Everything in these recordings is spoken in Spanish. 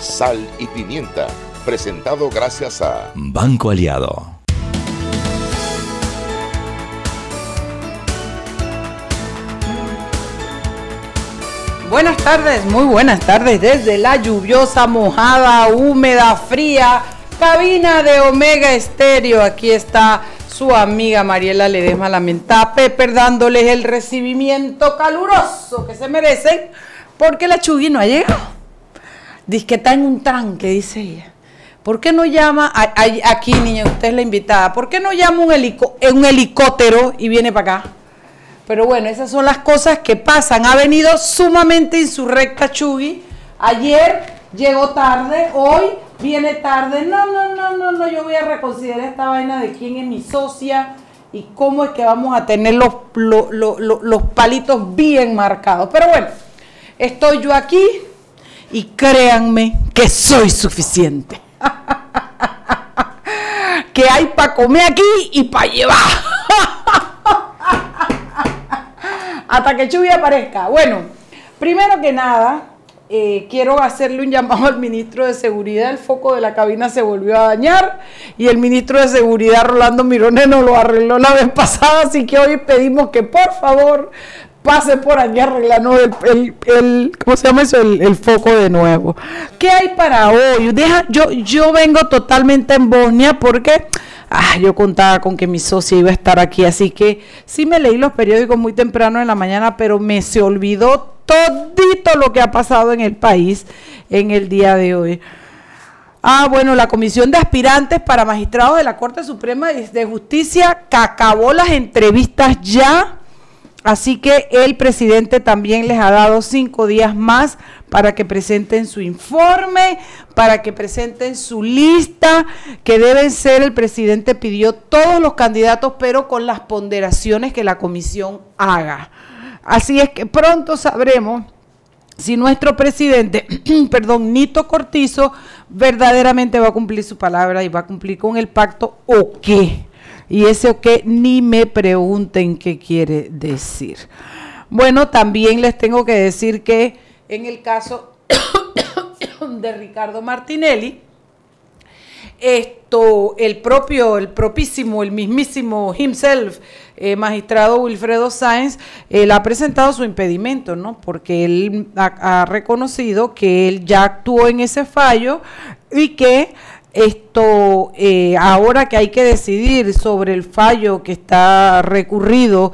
Sal y pimienta, presentado gracias a Banco Aliado. Buenas tardes, muy buenas tardes desde la lluviosa, mojada, húmeda, fría cabina de Omega Estéreo. Aquí está su amiga Mariela Ledesma Lamenta Pepper dándoles el recibimiento caluroso que se merecen porque la Chugui no ha llegado. Dice que está en un tranque, dice ella. ¿Por qué no llama, aquí niña, usted es la invitada, ¿por qué no llama un, un helicóptero y viene para acá? Pero bueno, esas son las cosas que pasan. Ha venido sumamente insurrecta Chugui. Ayer llegó tarde, hoy viene tarde. No, no, no, no, no, yo voy a reconsiderar esta vaina de quién es mi socia y cómo es que vamos a tener los, los, palitos bien marcados. Pero bueno, estoy yo aquí y créanme que soy suficiente. que hay para comer aquí y para llevar. Hasta que Chubi aparezca. Bueno, primero que nada, eh, quiero hacerle un llamado al ministro de Seguridad. El foco de la cabina se volvió a dañar y el ministro de Seguridad, Rolando Mirones, nos lo arregló la vez pasada. Así que hoy pedimos que por favor pase por allá arreglando el, el, ¿cómo se llama eso? El, foco de nuevo. ¿Qué hay para hoy? Deja, yo, yo vengo totalmente en Bosnia porque ah, yo contaba con que mi socia iba a estar aquí, así que sí me leí los periódicos muy temprano en la mañana, pero me se olvidó todito lo que ha pasado en el país en el día de hoy. Ah, bueno, la Comisión de Aspirantes para Magistrados de la Corte Suprema de Justicia que acabó las entrevistas ya. Así que el presidente también les ha dado cinco días más para que presenten su informe, para que presenten su lista, que deben ser, el presidente pidió todos los candidatos, pero con las ponderaciones que la comisión haga. Así es que pronto sabremos si nuestro presidente, perdón, Nito Cortizo, verdaderamente va a cumplir su palabra y va a cumplir con el pacto o qué. Y ese o qué ni me pregunten qué quiere decir. Bueno, también les tengo que decir que en el caso de Ricardo Martinelli, esto, el propio, el propísimo, el mismísimo himself, eh, magistrado Wilfredo Sáenz, él ha presentado su impedimento, ¿no? Porque él ha, reconocido que él ya actuó en ese fallo y que esto eh, ahora que hay que decidir sobre el fallo que está recurrido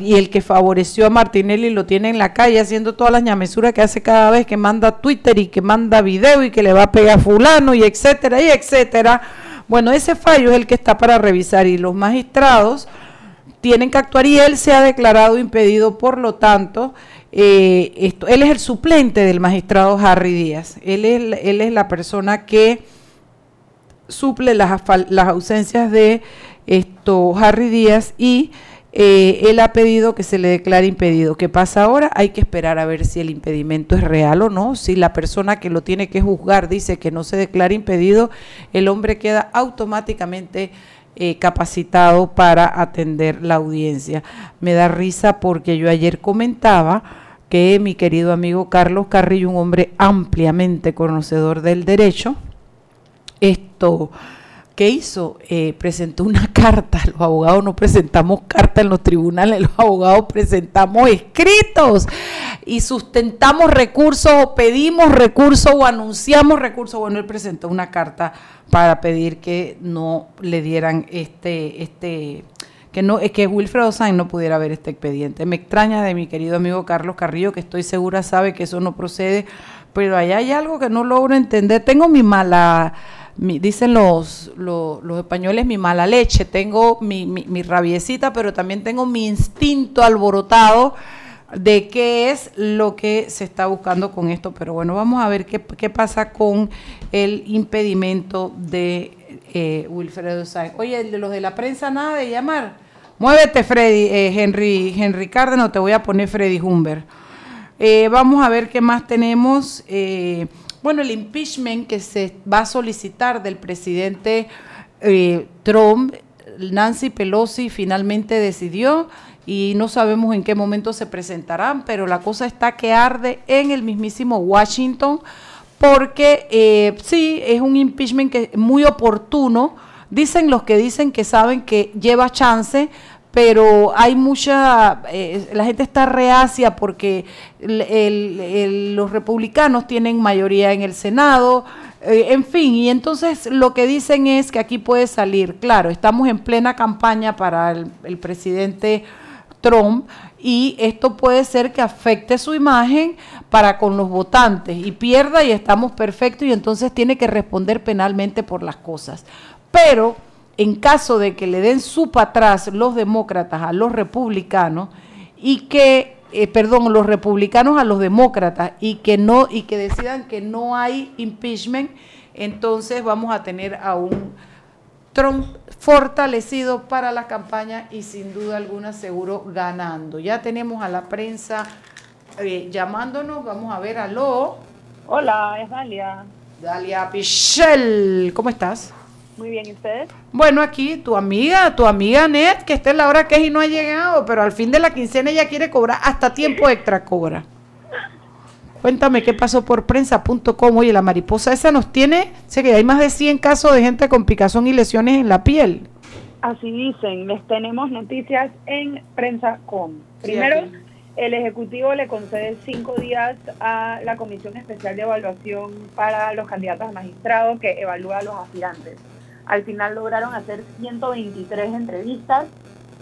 y el que favoreció a Martinelli lo tiene en la calle haciendo todas las ñamesuras que hace cada vez que manda Twitter y que manda video y que le va a pegar a fulano y etcétera y etcétera. Bueno, ese fallo es el que está para revisar y los magistrados tienen que actuar y él se ha declarado impedido, por lo tanto, eh, esto, él es el suplente del magistrado Harry Díaz. Él es, él es la persona que suple las, ausencias de esto Harry Díaz y eh, él ha pedido que se le declare impedido. ¿Qué pasa ahora? Hay que esperar a ver si el impedimento es real o no. Si la persona que lo tiene que juzgar dice que no se declara impedido, el hombre queda automáticamente eh, capacitado para atender la audiencia. Me da risa porque yo ayer comentaba que mi querido amigo Carlos Carrillo, un hombre ampliamente conocedor del derecho, esto, ¿qué hizo? Eh, presentó una carta. Los abogados no presentamos carta en los tribunales, los abogados presentamos escritos y sustentamos recursos o pedimos recursos o anunciamos recursos. Bueno, él presentó una carta para pedir que no le dieran este, este, que no, es que Wilfredo Sainz no pudiera ver este expediente. Me extraña de mi querido amigo Carlos Carrillo, que estoy segura sabe que eso no procede, pero allá hay algo que no logro entender. Tengo mi mala dicen los, los, españoles, mi mala leche, tengo mi, mi, rabiecita, pero también tengo mi instinto alborotado de qué es lo que se está buscando con esto. Pero bueno, vamos a ver qué, qué pasa con el impedimento de eh, Wilfredo Sáenz. Oye, el de los de la prensa, nada de llamar. Muévete, Freddy, eh, Henry, Henry Cárdenas, te voy a poner Freddy Humber. Eh, vamos a ver qué más tenemos. Bueno, el impeachment que se va a solicitar del presidente Trump, Nancy Pelosi finalmente decidió y no sabemos en qué momento se presentarán, pero la cosa está que arde en el mismísimo Washington porque eh, sí, es un impeachment que muy oportuno. Dicen los que dicen que saben que lleva chance, pero hay mucha, eh, la gente está reacia porque los republicanos tienen mayoría en el Senado, eh, en fin, y entonces lo que dicen es que aquí puede salir, claro, estamos en plena campaña para el presidente Trump y esto puede ser que afecte su imagen para con los votantes y pierda y estamos perfectos y entonces tiene que responder penalmente por las cosas. Pero en caso de que le den su para atrás los demócratas a los republicanos y que eh, perdón, los republicanos a los demócratas y que no y que decidan que no hay impeachment, entonces vamos a tener a un Trump fortalecido para la campaña y sin duda alguna seguro ganando. Ya tenemos a la prensa eh, llamándonos, vamos a ver, aló. Hola, es Dalia. Dalia Pichel, ¿cómo estás? Muy bien, ¿y ustedes? Bueno, aquí tu amiga, tu amiga Net, que está en la hora que es y no ha llegado, pero al fin de la quincena ella quiere cobrar hasta tiempo extra cobra. Cuéntame qué pasó por prensa.com. Oye, la mariposa esa nos tiene, sé que hay más de 100 casos de gente con picazón y lesiones en la piel. Así dicen, les tenemos noticias en prensa.com. Primero, el Ejecutivo le concede cinco días a la Comisión Especial de Evaluación para los candidatos a magistrados que evalúa a los aspirantes. Al final lograron hacer 123 entrevistas,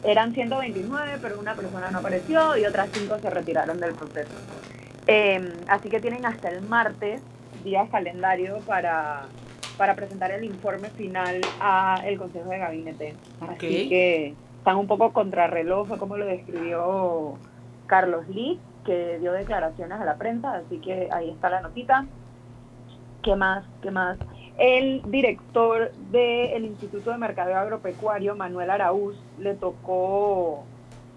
eran 129, pero una persona no apareció y otras cinco se retiraron del proceso. Em, así que tienen hasta el martes, día calendario, para, para presentar el informe final al Consejo de Gabinete. Así que están un poco contrarreloj, como lo describió Carlos Lee, que dio declaraciones a la prensa, así que ahí está la notita. ¿Qué más? ¿Qué más? El director del Instituto de Mercadeo Agropecuario, Manuel Araúz, le tocó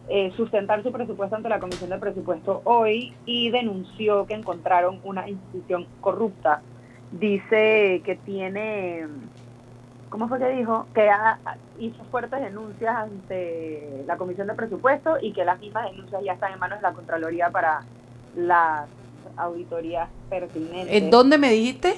eh, sustentar su presupuesto ante la Comisión de Presupuesto hoy y denunció que encontraron una institución corrupta. Dice que tiene, ¿cómo fue que dijo? Que hizo fuertes denuncias ante la Comisión de Presupuesto y que las mismas denuncias ya están en manos de la Contraloría para las auditorías pertinentes. ¿En dónde me dijiste?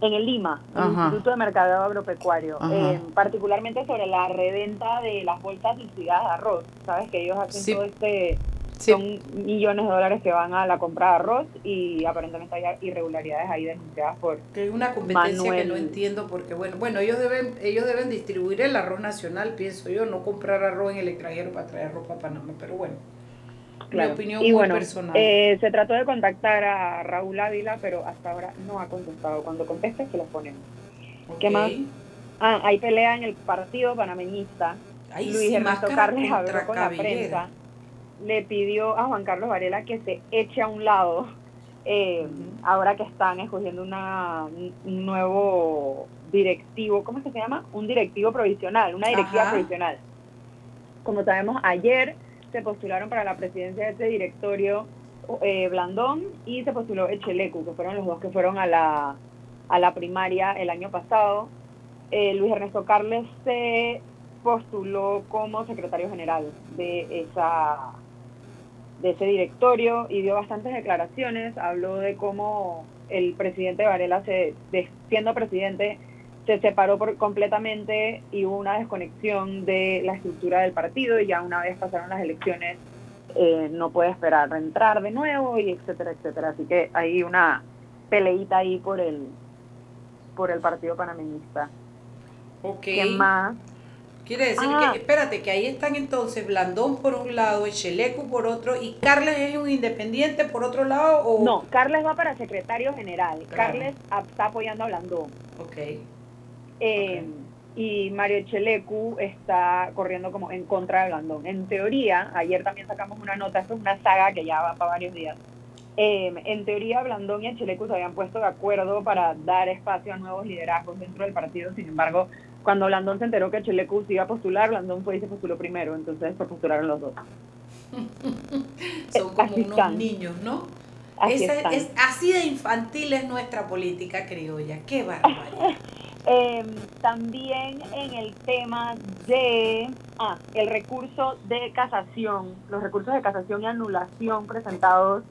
En el Lima, el Instituto de Mercadeo Agropecuario, eh, particularmente sobre la reventa de las bolsas liquidadas de arroz. Sabes que ellos hacen todo este, son millones de dólares que van a la compra de arroz y aparentemente hay irregularidades ahí denunciadas por que hay una competencia que no entiendo porque bueno, bueno, ellos deben ellos deben distribuir el arroz nacional, pienso yo, no comprar arroz en el extranjero para traer ropa a Panamá, pero bueno. Mi opinión y muy bueno, personal. Eh, se trató de contactar a Raúl Ávila, pero hasta ahora no ha contestado. Cuando conteste, se lo ponemos. ¿Qué más? Ah, hay pelea en el partido panameñista. Luis Ernesto Carles habló con la prensa. Le pidió a Juan Carlos Varela que se eche a un lado. Eh, ahora que están escogiendo una, un nuevo directivo, ¿cómo es que se llama? Un directivo provisional, una directiva provisional. Como sabemos, ayer se postularon para la presidencia de este directorio eh, Blandón y se postuló Echelecu, que fueron los dos que fueron a la, a la primaria el año pasado. Eh, Luis Ernesto Carles se postuló como secretario general de esa de ese directorio y dio bastantes declaraciones, habló de cómo el presidente Varela, se, siendo presidente, se separó por, completamente y hubo una desconexión de la estructura del partido y ya una vez pasaron las elecciones eh, no puede esperar entrar de nuevo y etcétera, etcétera. Así que hay una peleita ahí por el por el partido panameñista. Ok. ¿Qué más? Quiere decir que, ah. espérate, que ahí están entonces Blandón por un lado, Echelecu por otro, y Carles es un independiente por otro lado, o... No, Carles va para secretario general. Carles está apoyando a Blandón. Ok. Eh, y Mario Chelecu está corriendo como en contra de Blandón. En teoría, ayer también sacamos una nota, esto es una saga que ya va para varios días. Eh, en teoría, Blandón y Chelecu se habían puesto de acuerdo para dar espacio a nuevos liderazgos dentro del partido. Sin embargo, cuando Blandón se enteró que Chelecu se iba a postular, Blandón fue y se postuló primero, entonces se postularon los dos. Son como unos niños, ¿no? Así, es, así de infantil es nuestra política criolla. ¡Qué barbaridad! Em, también en el tema de ah, el recurso de casación, los recursos de casación y anulación presentados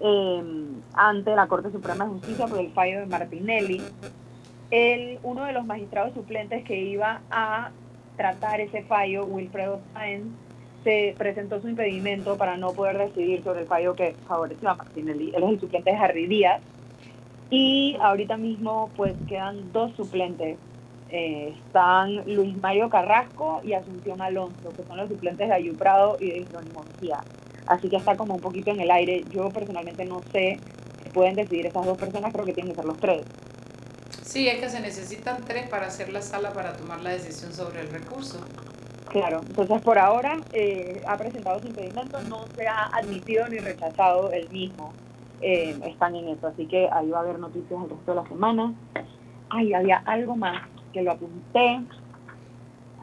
em, ante la Corte Suprema de Justicia por el fallo de Martinelli, el, uno de los magistrados suplentes que iba a tratar ese fallo, Wilfredo Sáenz, se presentó su impedimento para no poder decidir sobre el fallo que favoreció a Martinelli. Él es el suplente de Harry Díaz. Y ahorita mismo pues quedan dos suplentes. Eh, están Luis Mario Carrasco y Asunción Alonso, que son los suplentes de Ayuprado y de Jerónimo Así que está como un poquito en el aire. Yo personalmente no sé si pueden decidir esas dos personas, creo que tienen que ser los tres. Sí, es que se necesitan tres para hacer la sala para tomar la decisión sobre el recurso. Claro, entonces por ahora eh, ha presentado su impedimento, no se ha admitido ni rechazado el mismo. Eh, están en eso, así que ahí va a haber noticias el resto de la semana. Ay, había algo más que lo apunté.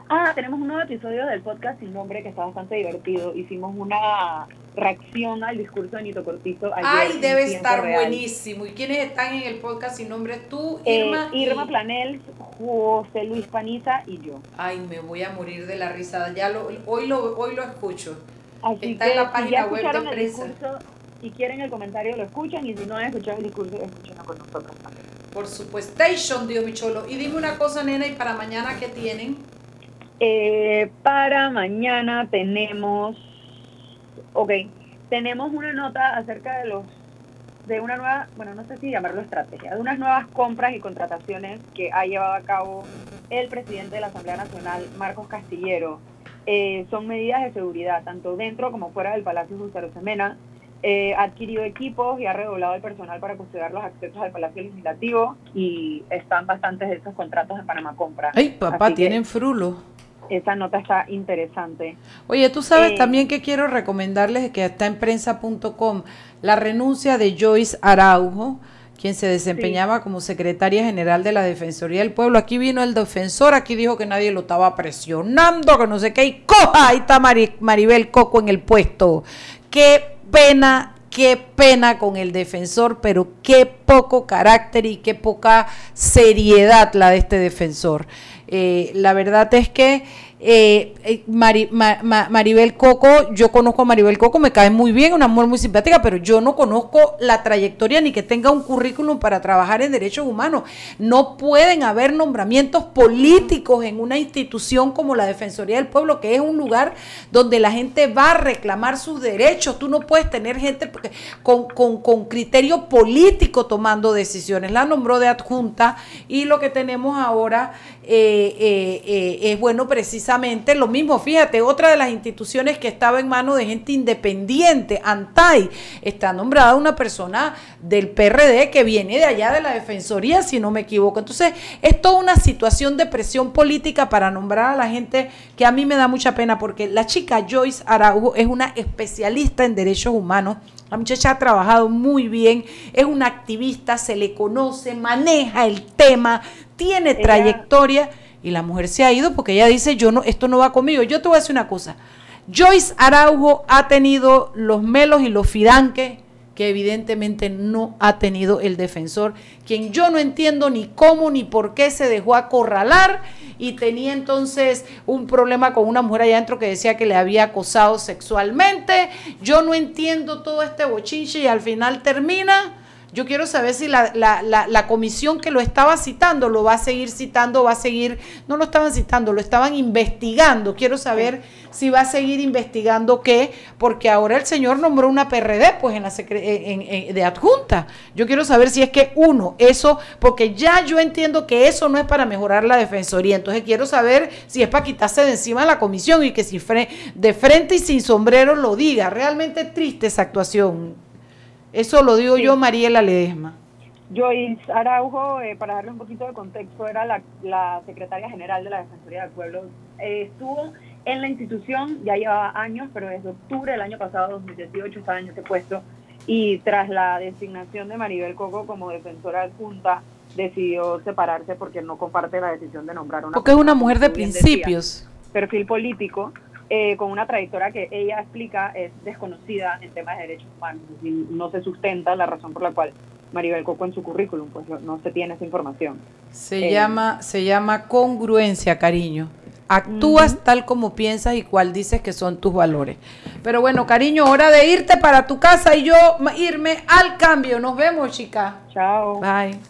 Ah, tenemos un nuevo episodio del podcast sin nombre que está bastante divertido. Hicimos una reacción al discurso de Nito Cortizo. Ay, debe estar buenísimo. ¿Y quiénes están en el podcast sin nombre? Tú, eh, Irma. Irma Planel, José Luis Paniza y yo. Ay, me voy a morir de la risada. Ya lo, hoy, lo, hoy lo escucho. Así Está en la página web de el discurso, si quieren el comentario lo escuchan y si no han escuchado el discurso, escúchenlo con nosotros también. Por supuesto, Dios mi cholo. Y dime una cosa, nena, ¿y para mañana qué tienen? Eh, para mañana tenemos, ok, tenemos una nota acerca de los de una nueva, bueno, no sé si llamarlo estrategia, de unas nuevas compras y contrataciones que ha llevado a cabo el presidente de la Asamblea Nacional, Marcos Castillero. Eh, son medidas de seguridad, tanto dentro como fuera del Palacio José Semena. Eh, ha adquirido equipos y ha redoblado el personal para custodiar los accesos al Palacio Legislativo y están bastantes de esos contratos en Panamá Compra. ¡Ay, papá, tienen frulo! esa nota está interesante. Oye, tú sabes eh, también que quiero recomendarles que está en prensa.com la renuncia de Joyce Araujo, quien se desempeñaba como secretaria general de la Defensoría del Pueblo. Aquí vino el defensor, aquí dijo que nadie lo estaba presionando, que no sé qué, y coja, ahí está Maribel Coco en el puesto. Qué pena qué pena con el defensor, pero qué poco carácter y qué poca seriedad la de este defensor. Eh, la verdad es que eh, eh Maribel Coco, yo conozco a Maribel Coco, me cae muy bien, una mujer muy simpática, pero yo no conozco la trayectoria ni que tenga un currículum para trabajar en derechos humanos. No pueden haber nombramientos políticos en una institución como la Defensoría del Pueblo, que es un lugar donde la gente va a reclamar sus derechos. Tú no puedes tener gente con, con, con criterio político tomando decisiones. La nombró de adjunta y lo que tenemos ahora eh, es bueno precisamente lo mismo. Fíjate, otra de las instituciones que estaba en manos de gente independiente, ANTAI, está nombrada una persona del PRD que viene de allá de la Defensoría, si no me equivoco. Entonces, es toda una situación de presión política para nombrar a la gente que a mí me da mucha pena porque la chica Joyce Araujo es una especialista en derechos humanos. La muchacha ha trabajado muy bien, es una activista, se le conoce, maneja el tema, tiene trayectoria y la mujer se ha ido porque ella dice, yo no, esto no va conmigo. Yo te voy a decir una cosa. Joyce Araujo ha tenido los melos y los fidanques que evidentemente no ha tenido el defensor, quien yo no entiendo ni cómo ni por qué se dejó acorralar y tenía entonces un problema con una mujer allá adentro que decía que le había acosado sexualmente. Yo no entiendo todo este bochinche y al final termina yo quiero saber si la, la, la, comisión que lo estaba citando lo va a seguir citando, va a seguir, no lo estaban citando, lo estaban investigando. Quiero saber si va a seguir investigando qué, porque ahora el señor nombró una PRD pues en la en, de adjunta. Yo quiero saber si es que uno, eso, porque ya yo entiendo que eso no es para mejorar la defensoría. Entonces quiero saber si es para quitarse de encima la comisión y que si de frente y sin sombrero lo diga. Realmente triste esa actuación. Eso lo digo yo, Mariela Ledesma. Joyce Araujo, eh, para darle un poquito de contexto, era la, secretaria general de la Defensoría del Pueblo. Eh, estuvo en la institución, ya llevaba años, pero desde octubre del año pasado, 2018, estaba en ese puesto. Y tras la designación de Maribel Coco como defensora adjunta, decidió separarse porque no comparte la decisión de nombrar una. Porque es una mujer de principios. perfil político, eh, con una trayectoria que ella explica es desconocida en temas de derechos humanos. Y no se sustenta la razón por la cual Maribel Coco en su currículum, pues no se tiene esa información. Se eh, llama se llama congruencia, cariño. Actúas tal como piensas y cuál dices que son tus valores. Pero bueno, cariño, hora de irte para tu casa y yo irme al cambio. Nos vemos, chica. Chao. Bye.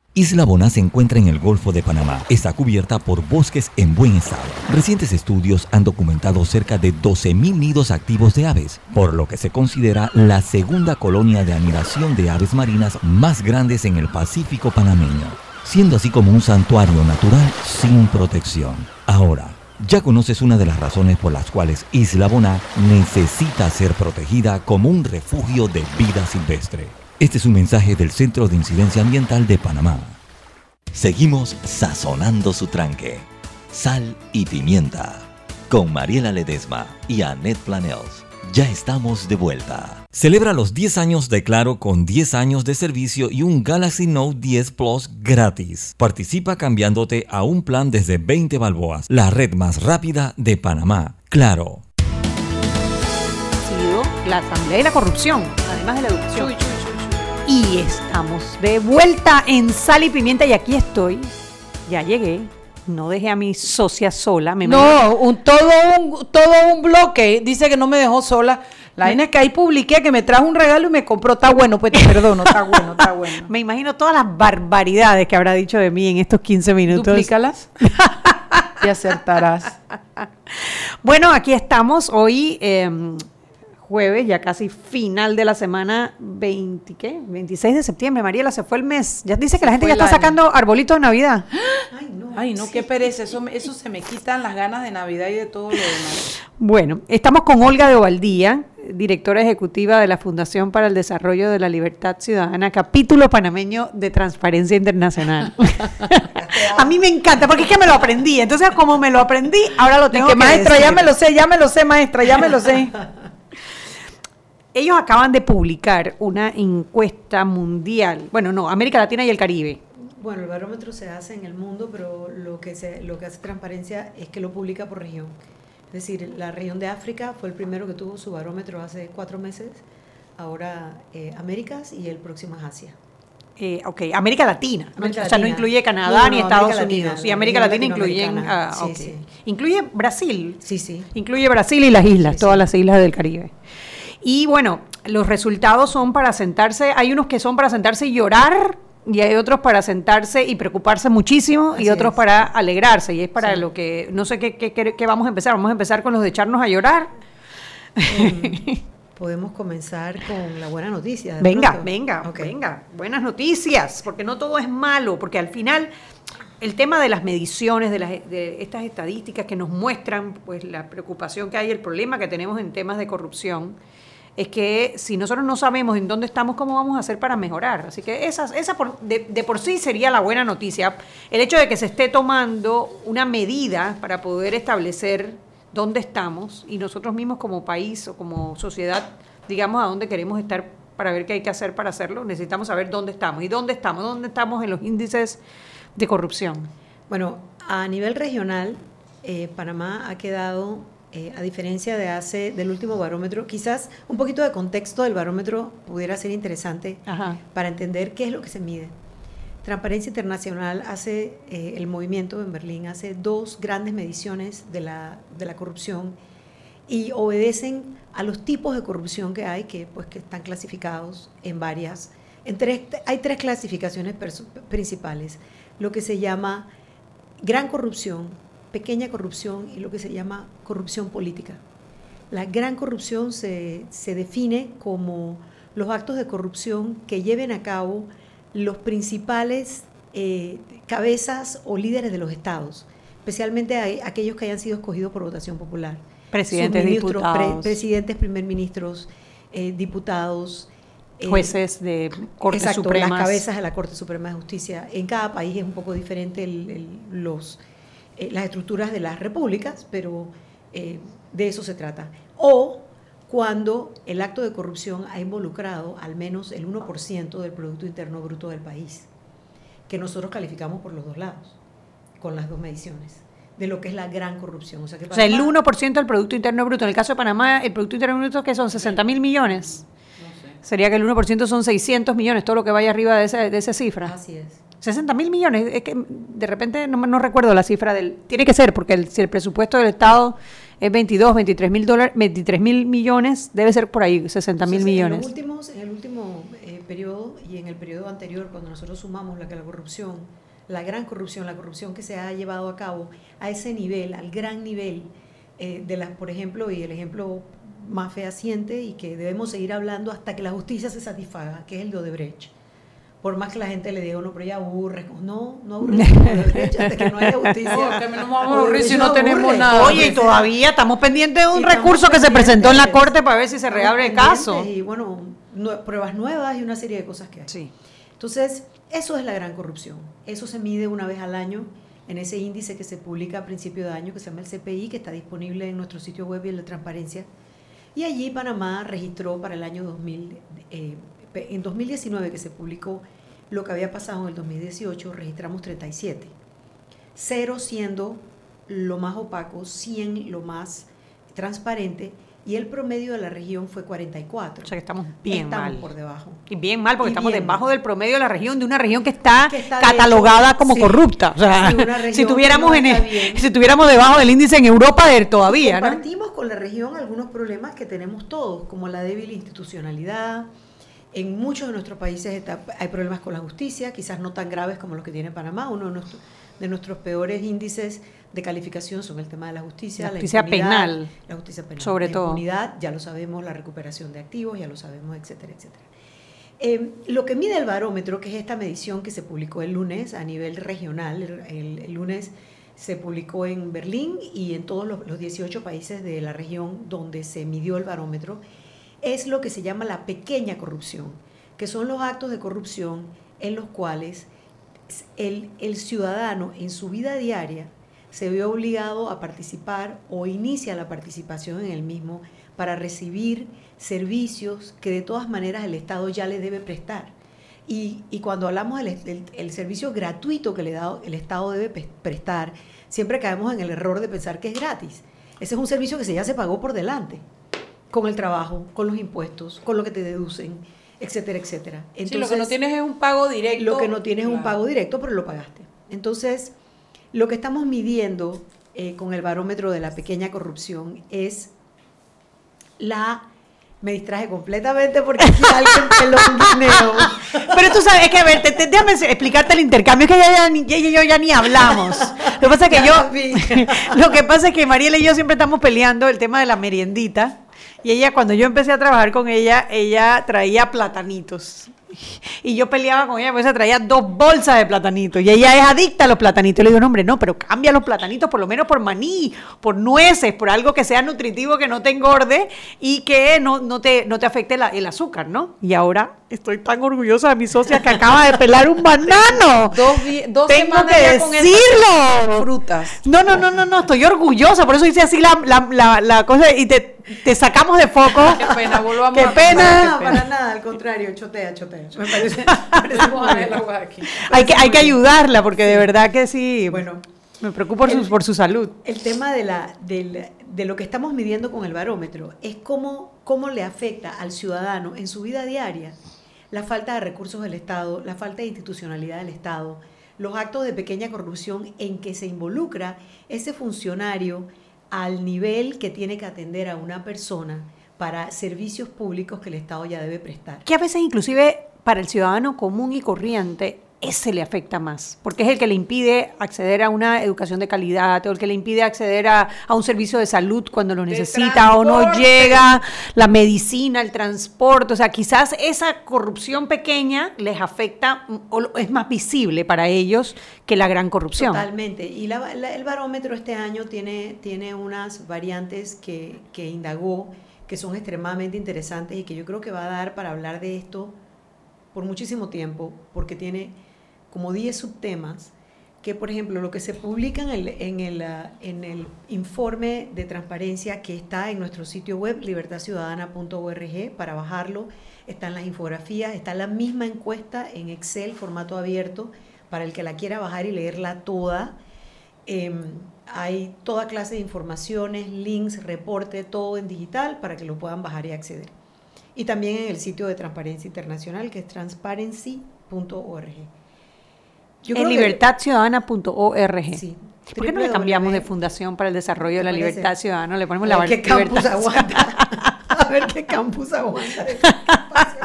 Isla Boná se encuentra en el Golfo de Panamá. Está cubierta por bosques en buen estado. Recientes estudios han documentado cerca de 12.000 nidos activos de aves, por lo que se considera la segunda colonia de anidación de aves marinas más grandes en el Pacífico panameño, siendo así como un santuario natural sin protección. Ahora, ya conoces una de las razones por las cuales Isla Boná necesita ser protegida como un refugio de vida silvestre. Este es un mensaje del Centro de Incidencia Ambiental de Panamá. Seguimos sazonando su tranque. Sal y pimienta. Con Mariela Ledesma y Annette Planels. Ya estamos de vuelta. Celebra los 10 años de Claro con 10 años de servicio y un Galaxy Note 10 Plus gratis. Participa cambiándote a un plan desde 20 balboas, la red más rápida de Panamá. Claro. la asamblea y la corrupción, además de la educación. Y estamos de vuelta en Sal y Pimienta y aquí estoy. Ya llegué. No dejé a mi socia sola. Me no, un, todo, un, todo un bloque. Dice que no me dejó sola. La vaina es que ahí publiqué que me trajo un regalo y me compró. Está bueno, pues te perdono. Está bueno, está bueno. me imagino todas las barbaridades que habrá dicho de mí en estos 15 minutos. Duplícalas y acertarás. bueno, aquí estamos hoy. Eh, jueves, ya casi final de la semana 20, ¿qué? 26 de septiembre, Mariela, se fue el mes. Ya dice que la gente ya está sacando arbolitos de Navidad. Ay, no, Ay, no qué pereza, eso, eso se me quitan las ganas de Navidad y de todo lo demás. Bueno, estamos con Olga de Ovaldía, directora ejecutiva de la Fundación para el Desarrollo de la Libertad Ciudadana, capítulo panameño de Transparencia Internacional. a mí me encanta, porque es que me lo aprendí. Entonces, como me lo aprendí, ahora lo tengo que, que maestra, ya me lo sé, ya me lo sé, maestra, ya me lo sé. Ellos acaban de publicar una encuesta mundial, bueno, no, América Latina y el Caribe, Bueno, el barómetro se hace en el mundo, pero lo que, se, lo que hace transparencia es que lo publica por región. Es decir, la región de África fue el primero que tuvo su barómetro hace cuatro meses, ahora eh, Américas y el próximo es Asia. Eh, ok, América Latina. o sea, no incluye Canadá ni Estados Unidos. y América Latina incluye, ah, incluye Brasil. Sí, sí. Incluye Brasil y las islas, todas las islas del Caribe. Y bueno, los resultados son para sentarse, hay unos que son para sentarse y llorar y hay otros para sentarse y preocuparse muchísimo y otros para alegrarse. Y es para lo que, no sé qué, qué, qué, vamos a empezar. Vamos a empezar con los de echarnos a llorar. Em, podemos comenzar con la buena noticia. Venga, venga, venga. Buenas noticias, porque no todo es malo, porque al final el tema de las mediciones, de, las, de estas estadísticas que nos muestran pues la preocupación que hay, el problema que tenemos en temas de corrupción, es que si nosotros no sabemos en dónde estamos, ¿cómo vamos a hacer para mejorar? Así que esa, esa de, de, por sí sería la buena noticia. El hecho de que se esté tomando una medida para poder establecer dónde estamos y nosotros mismos como país o como sociedad, digamos, a dónde queremos estar para ver qué hay que hacer para hacerlo, necesitamos saber dónde estamos. ¿Y dónde estamos? ¿Dónde estamos en los índices de corrupción? Bueno, a nivel regional, eh, Panamá ha quedado eh, a diferencia de hace del último barómetro, quizás un poquito de contexto del barómetro pudiera ser interesante para entender qué es lo que se mide. Transparencia Internacional hace, eh, el movimiento en Berlín hace dos grandes mediciones de la, de la corrupción y obedecen a los tipos de corrupción que hay, que, pues, que están clasificados en varias. En tres, hay tres clasificaciones principales, lo que se llama gran corrupción, pequeña corrupción y lo que se llama corrupción política. La gran corrupción se, define como los actos de corrupción que lleven a cabo los principales eh, cabezas o líderes de los estados, especialmente aquellos que hayan sido escogidos por votación popular. Presidentes, diputados. presidentes, primer ministros, eh, diputados. Eh, Jueces de Corte exacto, Suprema. las cabezas de la Corte Suprema de Justicia. En cada país es un poco diferente los eh, las estructuras de las repúblicas, pero eh, de eso se trata. O cuando el acto de corrupción ha involucrado al menos el 1% del Producto Interno Bruto del país, que nosotros calificamos por los dos lados, con las dos mediciones de lo que es la gran corrupción. O sea, que o sea el 1% del Producto Interno Bruto. En el caso de Panamá, el Producto Interno Bruto que son 60 mil millones. Sería que el 1% son 600 millones, todo lo que vaya arriba de, ese, de esa cifra. Así es. 60 mil millones, es que de repente no, no, recuerdo la cifra del... Tiene que ser, porque si el presupuesto del Estado es 22, 23 mil dólares, 23 mil millones, debe ser por ahí, 60 mil millones. En, los últimos, en el último eh, periodo y en el periodo anterior, cuando nosotros sumamos la, la corrupción, la gran corrupción, la corrupción que se ha llevado a cabo a ese nivel, al gran nivel eh, de las, por ejemplo, y el ejemplo más fehaciente y que debemos seguir hablando hasta que la justicia se satisfaga, que es el de Odebrecht por más que la gente le diga, no, pero ya aburre. No, no aburre. hasta que no haya justicia. No, que no vamos a aburrir si no tenemos nada. Oye, y todavía estamos pendientes de un recurso que se presentó en la corte para ver si se reabre el caso. Y bueno, pruebas nuevas y una serie de cosas que hay. Sí. Entonces, eso es la gran corrupción. Eso se mide una vez al año en ese índice que se publica a principio de año, que se llama el CPI, que está disponible en nuestro sitio web y en la transparencia. Y allí Panamá registró para el año 2000, eh, en 2019 que se publicó lo que había pasado en el 2018, registramos 37. Cero siendo lo más opaco, 100 lo más transparente y el promedio de la región fue 44. O sea que estamos bien estamos por debajo. Y bien mal, porque estamos debajo del promedio de la región, de una región que está, catalogada como corrupta. O sea, si tuviéramos en si tuviéramos debajo del índice en Europa de todavía, Compartimos con la región algunos problemas que tenemos todos, como la débil institucionalidad, en muchos de nuestros países hay problemas con la justicia, quizás no tan graves como los que tiene Panamá. Uno de, nuestros peores índices de calificación son el tema de la justicia, la justicia penal, la justicia penal, sobre la todo, impunidad, ya lo sabemos, la recuperación de activos, ya lo sabemos, etcétera, etcétera. Eh, lo que mide el barómetro, que es esta medición que se publicó el lunes a nivel regional, el, lunes se publicó en Berlín y en todos los, los 18 países de la región donde se midió el barómetro es lo que se llama la pequeña corrupción, que son los actos de corrupción en los cuales el, ciudadano en su vida diaria se ve obligado a participar o inicia la participación en el mismo para recibir servicios que de todas maneras el Estado ya le debe prestar. Y, y cuando hablamos del el servicio gratuito que le da, el Estado debe prestar, siempre caemos en el error de pensar que es gratis. Ese es un servicio que se ya se pagó por delante, con el trabajo, con los impuestos, con lo que te deducen, etcétera, etcétera. Sí, lo que no tienes es un pago directo. Lo que no tienes es un pago directo, pero lo pagaste. Entonces, lo que estamos midiendo eh, con el barómetro de la pequeña corrupción es la... Me distraje completamente porque aquí alguien peló un guineo. Pero tú sabes, es que a ver, te, te- déjame explicarte el intercambio, es que ya, ya ni- ella y yo ya ni hablamos. Lo que pasa es que Ya yo, lo que pasa es que Mariela y yo siempre estamos peleando el tema de la meriendita. Y ella, cuando yo empecé a trabajar con ella, ella traía platanitos. Y yo peleaba con ella, pues ella traía dos bolsas de platanitos. Y ella es adicta a los platanitos. Y le digo, no, hombre, no, pero cambia los platanitos por lo menos por maní, por nueces, por algo que sea nutritivo, que no te engorde y que no, te, afecte el azúcar, ¿no? Y ahora estoy tan orgullosa de mi socia que acaba de pelar un banano. Dos, dos Tengo semanas que ya con estas decirlo. Frutas. No, no, no, no, no, estoy orgullosa, por eso hice así la, la, la, la cosa y te, te sacamos de foco. Qué pena, volvamos Qué a pena. Qué pena. nada, al contrario, chotea, chotea. Me parece, Vamos a ver la agua aquí. hay que, hay que ayudarla porque de verdad que sí. Bueno, me preocupo por, el- su, por su salud. El tema de, la, del- de lo que estamos midiendo con el barómetro es cómo, cómo le afecta al ciudadano en su vida diaria la falta de recursos del Estado, la falta de institucionalidad del Estado, los actos de pequeña corrupción en que se involucra ese funcionario al nivel que tiene que atender a una persona para servicios públicos que el Estado ya debe prestar. Que a veces inclusive para el ciudadano común y corriente ese le afecta más, porque es el que le impide acceder a una educación de calidad, o el que le impide acceder a, a un servicio de salud cuando lo necesita o no llega, la medicina, el transporte, o sea, quizás esa corrupción pequeña les afecta o es más visible para ellos que la gran corrupción. Totalmente, y la- la- el barómetro este año tiene, tiene unas variantes que, que indagó que son extremadamente interesantes y que yo creo que va a dar para hablar de esto por muchísimo tiempo, porque tiene como 10 subtemas que, por ejemplo, lo que se publica en el, en el, ah, en el informe de transparencia que está en nuestro sitio web, libertadciudadana.org, para bajarlo, están las infografías, está la misma encuesta en Excel, formato abierto, para el que la quiera bajar y leerla toda. Em, hay toda clase de informaciones, links, reporte, todo en digital para que lo puedan bajar y acceder. Y también en el sitio de Transparencia Internacional, que es transparency.org. Yo en libertadciudadana.org. Sí. ¿Por qué no le cambiamos de fundación para el desarrollo de la libertad ciudadana? Le ponemos A la ver qué campus aguanta. A ver qué campus aguanta. participación.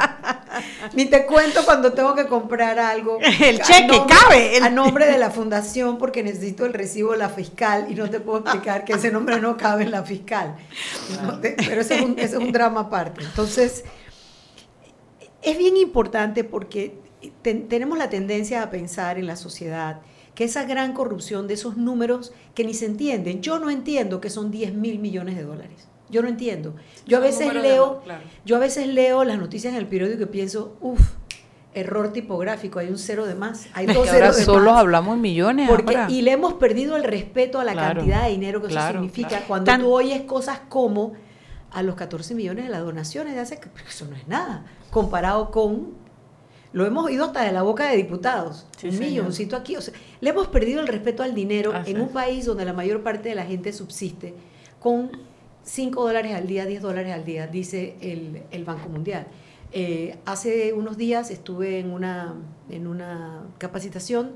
Ni te cuento cuando tengo que comprar algo. El a cheque, nombre- cabe. El- A nombre de la fundación porque necesito el recibo de la fiscal y no te puedo explicar que ese nombre no cabe en la fiscal. No te- pero ese es, un, ese es un drama aparte. Entonces, es bien importante porque ten- tenemos la tendencia a pensar en la sociedad que esa gran corrupción de esos números que ni se entienden, yo no entiendo que son 10 mil millones de dólares. Yo no entiendo. Yo a veces de leo, claro. yo a veces leo las noticias en el periódico y pienso, uff, error tipográfico, hay un cero de más, hay dos ahora ceros de solo más. hablamos en millones. Porque, ahora. y le hemos perdido el respeto a la Claro, cantidad de dinero que claro, eso significa. claro. Cuando Tan- tú oyes cosas como a los 14 millones de las donaciones de hace, eso no es nada, comparado con, lo hemos oído hasta de la boca de diputados, Sí, un señor. milloncito aquí. O sea, le hemos perdido el respeto al dinero Así en un país donde la mayor parte de la gente subsiste con 5 dólares al día, 10 dólares al día, dice el, el Banco Mundial. Eh, hace unos días estuve en una, en una capacitación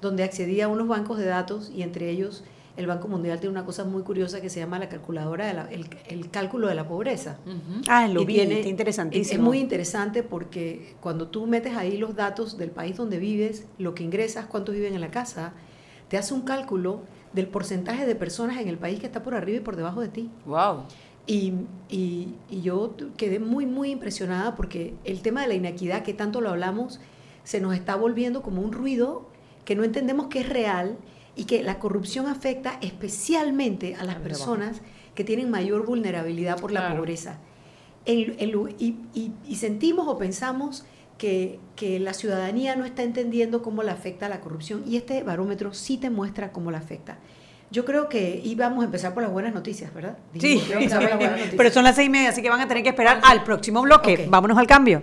donde accedí a unos bancos de datos y entre ellos el Banco Mundial tiene una cosa muy curiosa que se llama la calculadora, de la- el, el cálculo de la pobreza. Ujú. Ah, lo Y vi, tiene- está es, interesantísimo. es muy interesante porque cuando tú metes ahí los datos del país donde vives, lo que ingresas, cuántos viven en la casa, te hace un cálculo del porcentaje de personas en el país que está por arriba y por debajo de ti. Wow. Y, y- y yo quedé muy, muy impresionada porque el tema de la inequidad, que tanto lo hablamos, se nos está volviendo como un ruido que no entendemos que es real y que la corrupción afecta especialmente a las personas que tienen mayor vulnerabilidad por la Claro. pobreza. El- el- y, y- y sentimos o pensamos que, que la ciudadanía no está entendiendo cómo le afecta la corrupción y este barómetro sí te muestra cómo la afecta. Yo creo que íbamos a empezar por las buenas noticias, ¿verdad? Sí, Dijimos las buenas noticias. pero son las seis y media, así que van a tener que esperar al próximo bloque. Vámonos al cambio.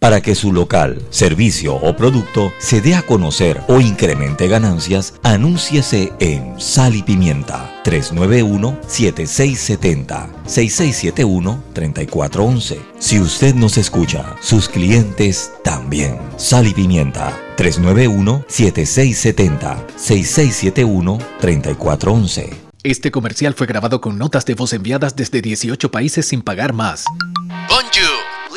Para que su local, servicio o producto se dé a conocer o incremente ganancias, anúnciese en Sal y Pimienta 391-7670-6671-3411. Si usted nos escucha, sus clientes también. Sal y Pimienta 391-7670-6671-3411. Este comercial fue grabado con notas de voz enviadas desde 18 países sin pagar más.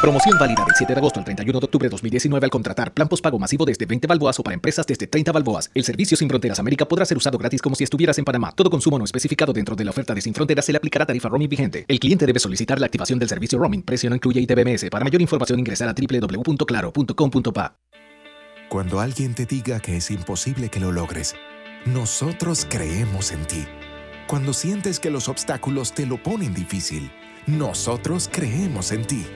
Promoción válida del 7 de agosto al 31 de octubre de 2019 al contratar plan postpago masivo desde 20 balboas o para empresas desde 30 balboas. El servicio Sin Fronteras América podrá ser usado gratis como si estuvieras en Panamá. Todo consumo no especificado dentro de la oferta de Sin Fronteras se le aplicará tarifa roaming vigente. El cliente debe solicitar la activación del servicio roaming. Precio no incluye ITBMS. Para mayor información ingresar a www.claro.com.pa. Cuando alguien te diga que es imposible que lo logres, nosotros creemos en ti. Cuando sientes que los obstáculos te lo ponen difícil, nosotros creemos en ti.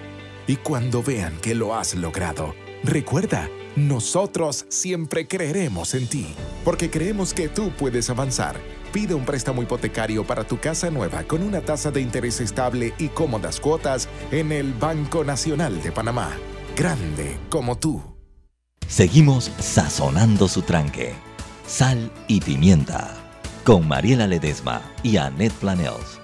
Y cuando vean que lo has logrado, recuerda, nosotros siempre creeremos en ti, porque creemos que tú puedes avanzar. Pide un préstamo hipotecario para tu casa nueva con una tasa de interés estable y cómodas cuotas en el Banco Nacional de Panamá. Grande como tú. Seguimos sazonando su tranque. Sal y pimienta. Con Mariela Ledesma y Annette Planels.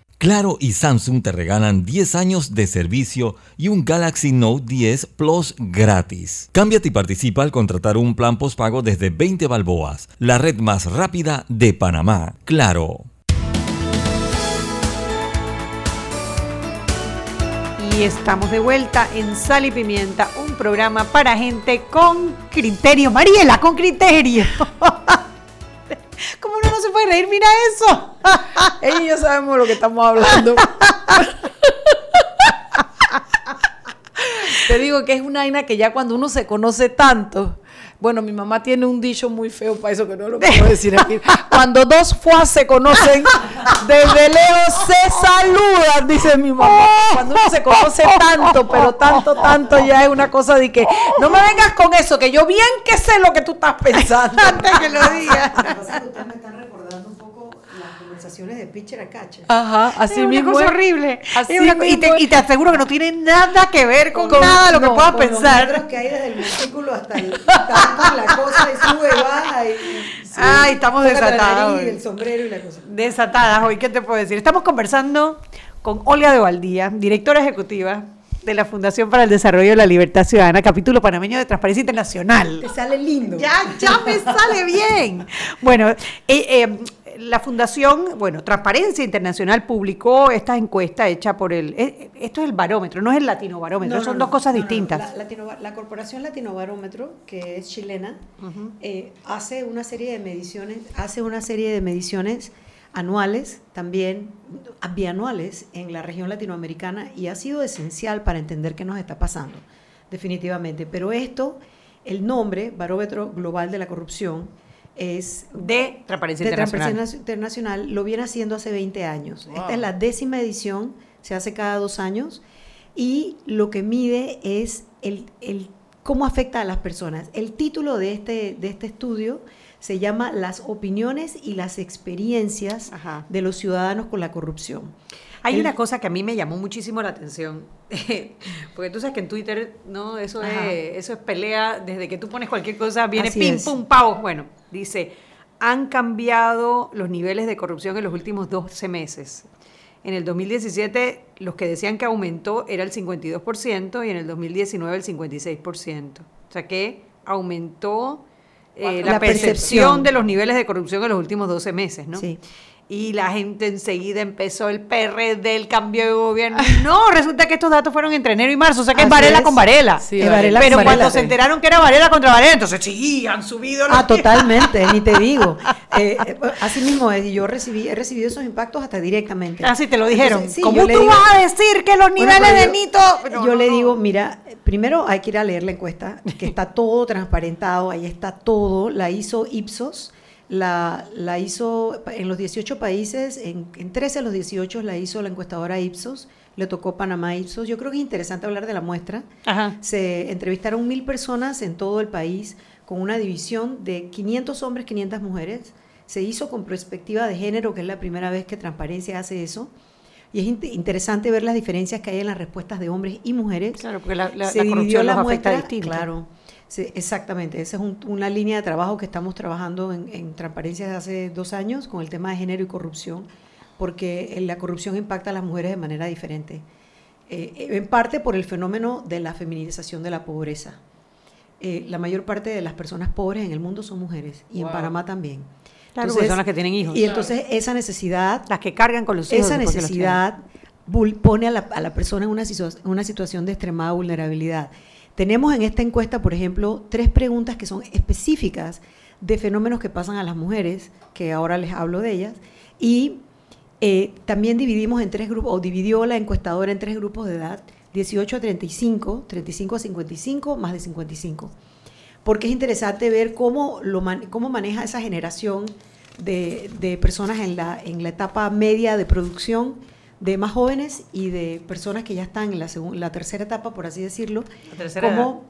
Claro y Samsung te regalan 10 años de servicio y un Galaxy Note 10 Plus gratis. Cámbiate y participa al contratar un plan postpago desde 20 balboas, la red más rápida de Panamá. Claro. Y estamos de vuelta en Sal y Pimienta, un programa para gente con criterio. Mariela, con criterio. ¿Cómo uno no se puede reír? Mira eso. Ella y yo sabemos lo que estamos hablando. Te digo que es una vaina que ya cuando uno se conoce tanto. Bueno, mi mamá tiene un dicho muy feo para eso que no lo puedo decir aquí. Cuando dos fuas se conocen, desde lejos se saludan, dice mi mamá. Cuando uno se conoce tanto, pero tanto, tanto, ya es una cosa de que no me vengas con eso, que yo bien que sé lo que tú estás pensando. Antes que lo diga. Ustedes me están recordando un poco las conversaciones de Pitcher a Catcher. Ajá, así es mismo. una cosa es. horrible. Así una y, te, y te aseguro que no tiene nada que ver con, Con- nada de lo que puedas los pensar. metros que hay desde el montículo hasta el tanto, la cosa y sube, baja y... sí. Ay, estamos El sombrero y la cosa. Desatadas hoy, ¿qué te puedo decir? Estamos conversando con Olga de Valdía, directora ejecutiva de la Fundación para el Desarrollo de la Libertad Ciudadana, capítulo panameño de Transparencia Internacional. Te sale lindo. Ya, ya me sale bien. Bueno, eh, eh, la Fundación, bueno, Transparencia Internacional publicó esta encuesta hecha por el, eh, esto es el barómetro, no es el latino barómetro, No, son no, dos no, cosas distintas. La, Latino- la Corporación Latinobarómetro, que es chilena, eh, hace una serie de mediciones, hace una serie de mediciones anuales, también bianuales en la región latinoamericana y ha sido esencial para entender qué nos está pasando, definitivamente. Pero esto, el nombre, Barómetro Global de la Corrupción, es de Transparencia de Internacional. Transparencia Internacional, lo viene haciendo hace 20 años. Esta es la décima edición, se hace cada dos años, y lo que mide es el, el ¿Cómo afecta a las personas? El título de este, de este estudio se llama Las opiniones y las experiencias de los ciudadanos con la corrupción. Hay El- una cosa que a mí me llamó muchísimo la atención, porque tú sabes que en Twitter, ¿no? Eso Ajá. es, eso es pelea, desde que tú pones cualquier cosa, viene Así pim, es. pum, pavo. Bueno, dice, han cambiado los niveles de corrupción en los últimos 12 meses. En el 2017, los que decían que aumentó era el 52% y en el 2019 el 56%. O sea que aumentó eh, la, La percepción percepción. de los niveles de corrupción en los últimos 12 meses, ¿no? Sí. Y la gente enseguida empezó el PRD, el cambio de gobierno. No, resulta que estos datos fueron entre enero y marzo, o sea que es Así Varela es. con Varela. Sí, Es Varela Pero con cuando se enteraron que era Varela contra Varela, entonces sí, han subido los Ah, totalmente, ni te digo. Eh, eh, así mismo es, y yo recibí, he recibido esos impactos hasta directamente. Ah, sí, te lo dijeron. Entonces, sí, ¿Cómo tú digo- vas a decir que los Bueno, niveles de Nito... No, yo no, le digo, mira, primero hay que ir a leer la encuesta, que está todo transparentado, ahí está todo, la hizo Ipsos, la, la hizo en los 18 países, en, en 13 de los 18 la hizo la encuestadora Ipsos, le tocó Panamá Ipsos. Yo creo que es interesante hablar de la muestra. Ajá. Se entrevistaron mil personas en todo el país con una división de 500 hombres, 500 mujeres. Se hizo con perspectiva de género, que es la primera vez que Transparencia hace eso. Y es int- interesante ver las diferencias que hay en las respuestas de hombres y mujeres. Claro, porque la, la- Se la dividió la afecta muestra, distinto. Claro, Sí, exactamente. Esa es un- una línea de trabajo que estamos trabajando en, en Transparencia desde hace dos años con el tema de género y corrupción, porque eh, la corrupción impacta a las mujeres de manera diferente. Eh, en parte por el fenómeno de la feminización de la pobreza. Eh, la mayor parte de las personas pobres en el mundo son mujeres y Wow. en Panamá también. Claro, porque son las que tienen hijos. Y entonces esa necesidad, Las que cargan con los hijos. esa necesidad pone a la, a la persona en una, una situación de extremada vulnerabilidad. Tenemos en esta encuesta, por ejemplo, tres preguntas que son específicas de fenómenos que pasan a las mujeres, que ahora les hablo de ellas, y eh, también dividimos en tres grupos, o dividió la encuestadora en tres grupos de edad, 18 a 35, 35 a 55, más de 55 porque es interesante ver cómo, cómo maneja esa generación de, de personas en la, en la etapa media de producción, de más jóvenes y de personas que ya están en la, la tercera etapa, por así decirlo. La tercera Cómo-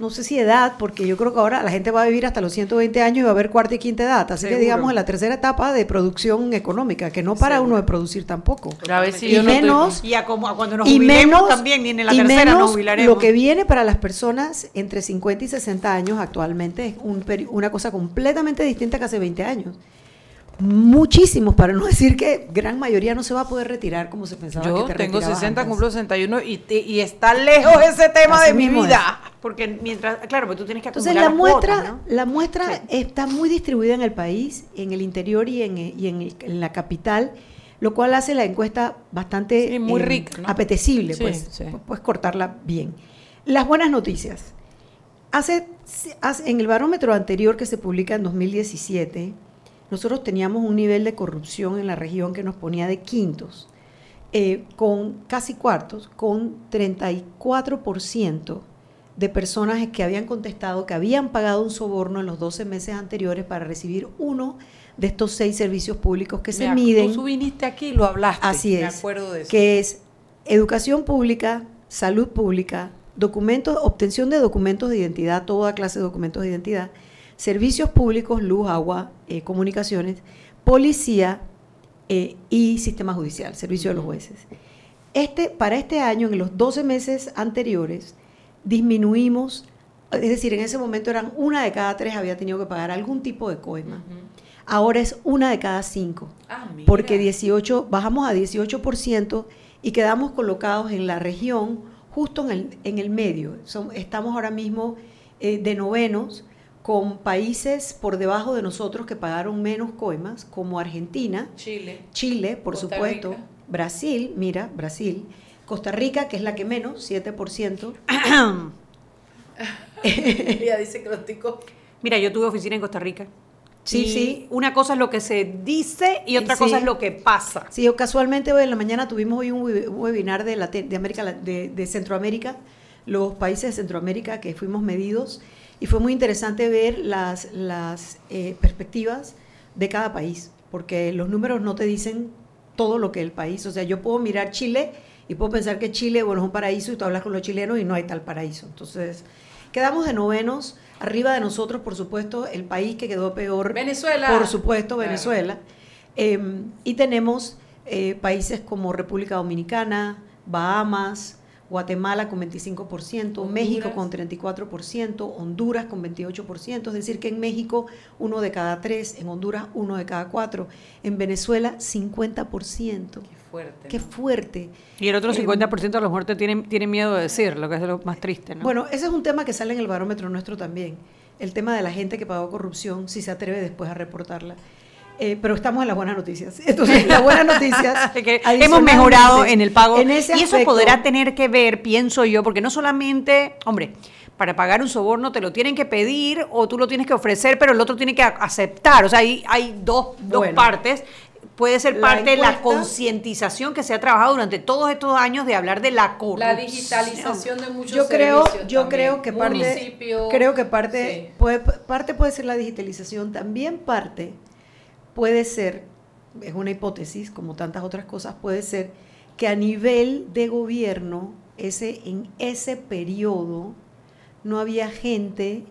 no sé si edad, porque yo creo que ahora la gente va a vivir hasta los 120 años y va a haber cuarta y quinta edad. Así que digamos en la tercera etapa de producción económica, que no para uno de producir tampoco. A y yo no estoy- menos Y a, como, a cuando nos y jubilemos menos, también, ni en la y tercera menos nos jubilaremos. Lo que viene para las personas entre 50 y 60 años actualmente es un peri- una cosa completamente distinta que hace 20 años. Muchísimos, para no decir que gran mayoría no se va a poder retirar como se pensaba Yo que te tengo retirabas 60, antes. cumplo 61 y, te- y está lejos ese tema Así de mi es. vida. Porque mientras, claro, pero tú tienes que Entonces acumular la muestra, cuotas, ¿no? la muestra Sí. está muy distribuida en el país, en el interior y en, y en, el- en la capital, lo cual hace la encuesta bastante Sí, muy eh, rica, ¿no? apetecible, Sí, pues, sí. pu- puedes cortarla bien. Las buenas noticias. Hace, hace- en el barómetro anterior que se publica en 2017, nosotros teníamos un nivel de corrupción en la región que nos ponía de quintos, eh, con casi cuartos, con 34% de personas que habían contestado que habían pagado un soborno en los 12 meses anteriores para recibir uno de estos seis servicios públicos que se Me miden. Tú viniste aquí y lo hablaste. Así Me es. acuerdo de eso. Que es educación pública, salud pública, documentos, obtención de documentos de identidad, toda clase de documentos de identidad, servicios públicos, luz, agua, eh, comunicaciones, policía eh, y sistema judicial, servicio de los jueces. Este, para este año, en los 12 meses anteriores, disminuimos, es decir, en ese momento eran una de cada tres había tenido que pagar algún tipo de coima. Ahora es una de cada cinco Ah, porque 18, bajamos a 18% y quedamos colocados en la región justo en el, en el medio. Son- estamos ahora mismo eh, de novenos con países por debajo de nosotros que pagaron menos coimas, como Argentina, Chile. Chile, por Costa supuesto, Rica. Brasil, mira, Brasil, Costa Rica, que es la que menos, 7%. Ella dice que los ticos. Mira, yo tuve oficina en Costa Rica. Sí, Y sí. Una cosa es lo que se dice y otra Sí. cosa es lo que pasa. Sí, yo casualmente hoy en la mañana tuvimos hoy un web- webinar de, Late- de, América, La- de, de Centroamérica, los países de Centroamérica que fuimos medidos, y fue muy interesante ver las, las eh, perspectivas de cada país, porque los números no te dicen todo lo que el país, o sea, yo puedo mirar Chile y puedo pensar que Chile, bueno, es un paraíso y tú hablas con los chilenos y no hay tal paraíso. Entonces, Quedamos de novenos, arriba de nosotros, por supuesto, el país que quedó peor. Venezuela. Por supuesto, Claro. Venezuela. Eh, y tenemos eh, países como República Dominicana, Bahamas, Guatemala con 25%, México con 34%, Honduras con 28%, es decir, que en México uno de cada tres, en Honduras uno de cada cuatro, en Venezuela 50%. Qué fuerte. Qué fuerte. Y el otro Eh, 50% a lo mejor te tienen, tienen miedo de decir, lo que es lo más triste, ¿no? Bueno, ese es un tema que sale en el barómetro nuestro también. El tema de la gente que pagó corrupción, si se atreve después a reportarla. Eh, pero estamos en las buenas noticias. Entonces, las buenas noticias. que hemos mejorado en el pago. en ese y eso aspecto- podrá tener que ver, pienso yo, porque no solamente, hombre, para pagar un soborno te lo tienen que pedir o tú lo tienes que ofrecer, pero el otro tiene que a- aceptar. O sea, hay, hay dos, dos Bueno. partes. Puede ser La parte de la concientización que se ha trabajado durante todos estos años de hablar de la corrupción. La digitalización de muchos yo creo servicios yo también. creo que parte Municipio, creo que parte sí. puede parte puede ser la digitalización también parte puede ser es una hipótesis como tantas otras cosas puede ser que a nivel de gobierno ese en ese periodo no había gente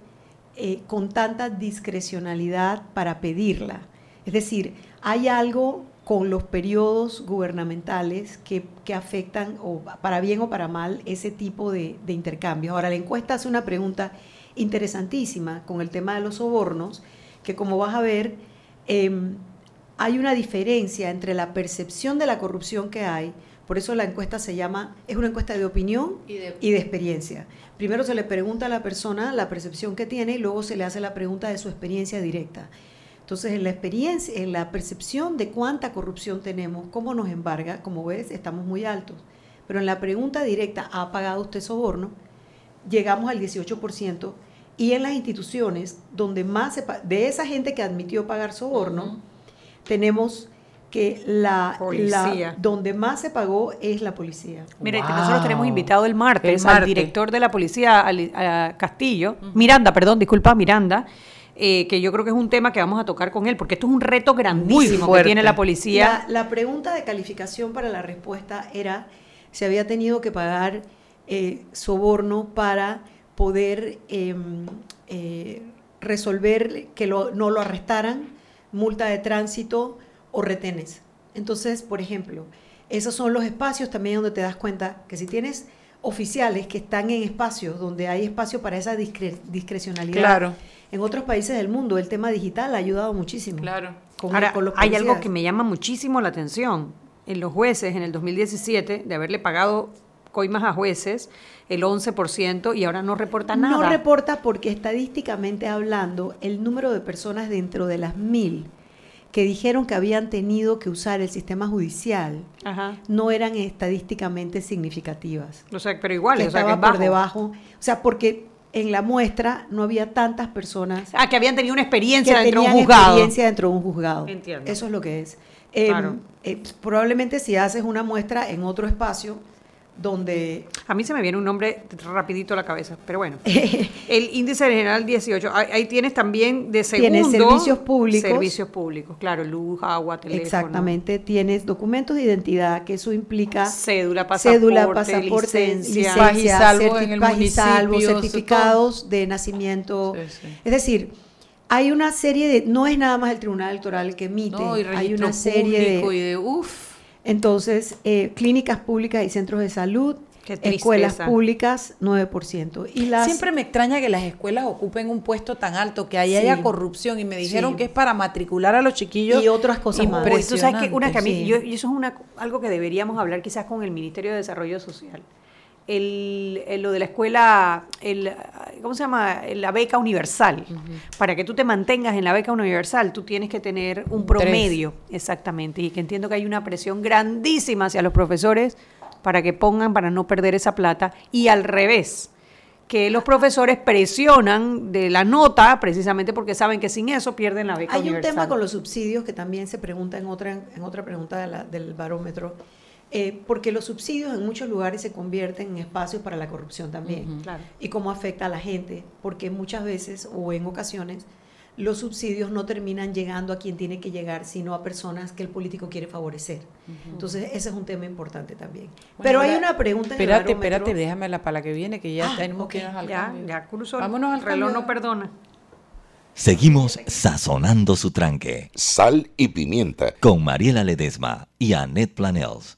eh, con tanta discrecionalidad para pedirla es decir hay algo con los periodos gubernamentales que, que afectan, o para bien o para mal, ese tipo de, de intercambios. Ahora, la encuesta hace una pregunta interesantísima con el tema de los sobornos, que como vas a ver, em, hay una diferencia entre la percepción de la corrupción que hay, por eso la encuesta se llama, es una encuesta de opinión Y de- y de experiencia. Primero se le pregunta a la persona la percepción que tiene y luego se le hace la pregunta de su experiencia directa. Entonces, en la experiencia, en la percepción de cuánta corrupción tenemos, cómo nos embarga, como ves, estamos muy altos. Pero en la pregunta directa, ¿ha pagado usted soborno? Llegamos al 18%. Y en las instituciones donde más se de esa gente que admitió pagar soborno, tenemos que la, Policía. la- donde más se pagó es la policía. Mira, y nosotros tenemos invitado el martes, El martes. al director de la policía, al- a Castillo, Miranda, perdón, disculpa, Miranda, eh, que yo creo que es un tema que vamos a tocar con él, porque esto es un reto grandísimo que tiene la policía. La, la pregunta de calificación para la respuesta era si había tenido que pagar eh, soborno para poder em, eh, resolver que lo- no lo arrestaran, multa de tránsito o retenes. Entonces, por ejemplo, esos son los espacios también donde te das cuenta que si tienes oficiales que están en espacios donde hay espacio para esa discre- discrecionalidad. Claro. En otros países del mundo el tema digital ha ayudado muchísimo. Claro. Con- Ahora, con los hay algo que me llama muchísimo la atención. En los jueces, en el 2017, de haberle pagado coimas a jueces, el 11%, y ahora no reporta nada. No reporta porque estadísticamente hablando, el número de personas dentro de las mil que dijeron que habían tenido que usar el sistema judicial Ajá. no eran estadísticamente significativas. O sea, pero igual, que o sea, que estaba es por bajo. debajo. O sea, porque en la muestra no había tantas personas Ah, que habían tenido una que experiencia dentro de un juzgado. experiencia dentro de un juzgado. Entiendo. Eso es lo que es. Eh, Claro. eh, probablemente si haces una muestra en otro espacio donde A mí se me viene un nombre rapidito a la cabeza, pero bueno. el índice general 18, ahí, tienes también de segundo. Tienes servicios públicos. Servicios públicos, claro, luz, agua, teléfono. Exactamente, tienes documentos de identidad, que eso implica Cédula, pasaporte, cédula, pasaporte, licencia. licencia, Pagisalvo en el pagisalvo, municipio, certificados de nacimiento. Sí, sí. Es decir, hay una serie de, no es nada más el Tribunal Electoral que emite, No, y hay una serie de, y de uff. Entonces, eh, clínicas públicas y centros de salud, escuelas públicas, 9%. Y las, Siempre me extraña que las escuelas ocupen un puesto tan alto, que ahí Sí. haya corrupción. Y me dijeron Sí. que es para matricular a los chiquillos. Y otras cosas más. Tú sabes que una que a mí, Sí. yo- y eso es una, algo que deberíamos hablar quizás con el Ministerio de Desarrollo Social. El, el- lo de la escuela, el, ¿cómo se llama? La beca universal. Para que tú te mantengas en la beca universal, tú tienes que tener un promedio, exactamente. Y que entiendo que hay una presión grandísima hacia los profesores para que pongan, para no perder esa plata. Y al revés, que los profesores presionan de la nota precisamente porque saben que sin eso pierden la beca Hay un tema con los subsidios que también se pregunta en otra, en otra pregunta de la- del barómetro, eh, porque los subsidios en muchos lugares se convierten en espacios para la corrupción también. Claro. Y cómo afecta a la gente, porque muchas veces o en ocasiones los subsidios no terminan llegando a quien tiene que llegar, sino a personas que el político quiere favorecer. Entonces, ese es un tema importante también. Pero hay una pregunta. en el Espérate, espérate, déjamela para la que viene, que ya Ah, tenemos ok, que irnos al Ya, cambio. ya cruzó. Vámonos al el reloj cambio. no perdona. Seguimos sazonando su tranque. Sal y pimienta. Con Mariela Ledesma y Annette Planels.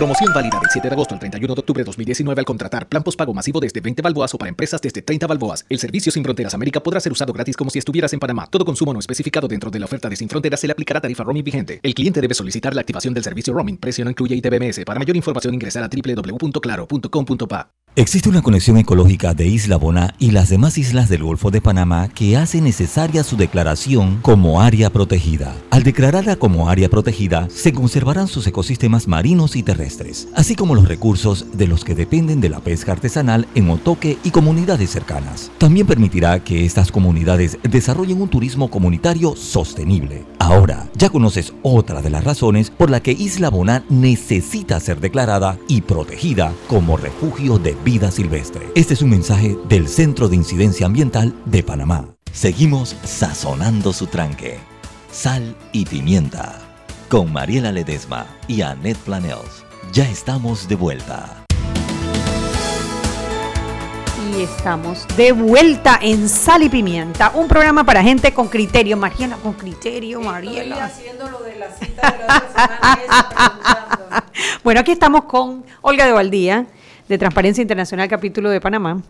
Promoción válida del 7 de agosto al 31 de octubre de 2019 al contratar plan postpago masivo desde 20 balboas o para empresas desde 30 balboas. El servicio Sin Fronteras América podrá ser usado gratis como si estuvieras en Panamá. Todo consumo no especificado dentro de la oferta de Sin Fronteras se le aplicará tarifa roaming vigente. El cliente debe solicitar la activación del servicio roaming. Precio no incluye ITBMS. Para mayor información ingresar a www.claro.com.pa. Existe una conexión ecológica de Isla Bona y las demás islas del Golfo de Panamá que hace necesaria su declaración como área protegida. Al declararla como área protegida, se conservarán sus ecosistemas marinos y terrestres, así como los recursos de los que dependen de la pesca artesanal en Otoque y comunidades cercanas. También permitirá que estas comunidades desarrollen un turismo comunitario sostenible. Ahora, ya conoces otra de las razones por la que Isla Bona necesita ser declarada y protegida como refugio de vida silvestre. Este es un mensaje del Centro de Incidencia Ambiental de Panamá. Seguimos sazonando su tranque. Sal y pimienta. Con Mariela Ledesma y Annette Planels. Ya estamos de vuelta. Y estamos de vuelta en Sal y Pimienta, un programa para gente con criterio. Mariela, con criterio, Estoy Mariela. haciendo lo de la cita de la. Bueno, aquí estamos con Olga de Valdía, de Transparencia Internacional Capítulo de Panamá,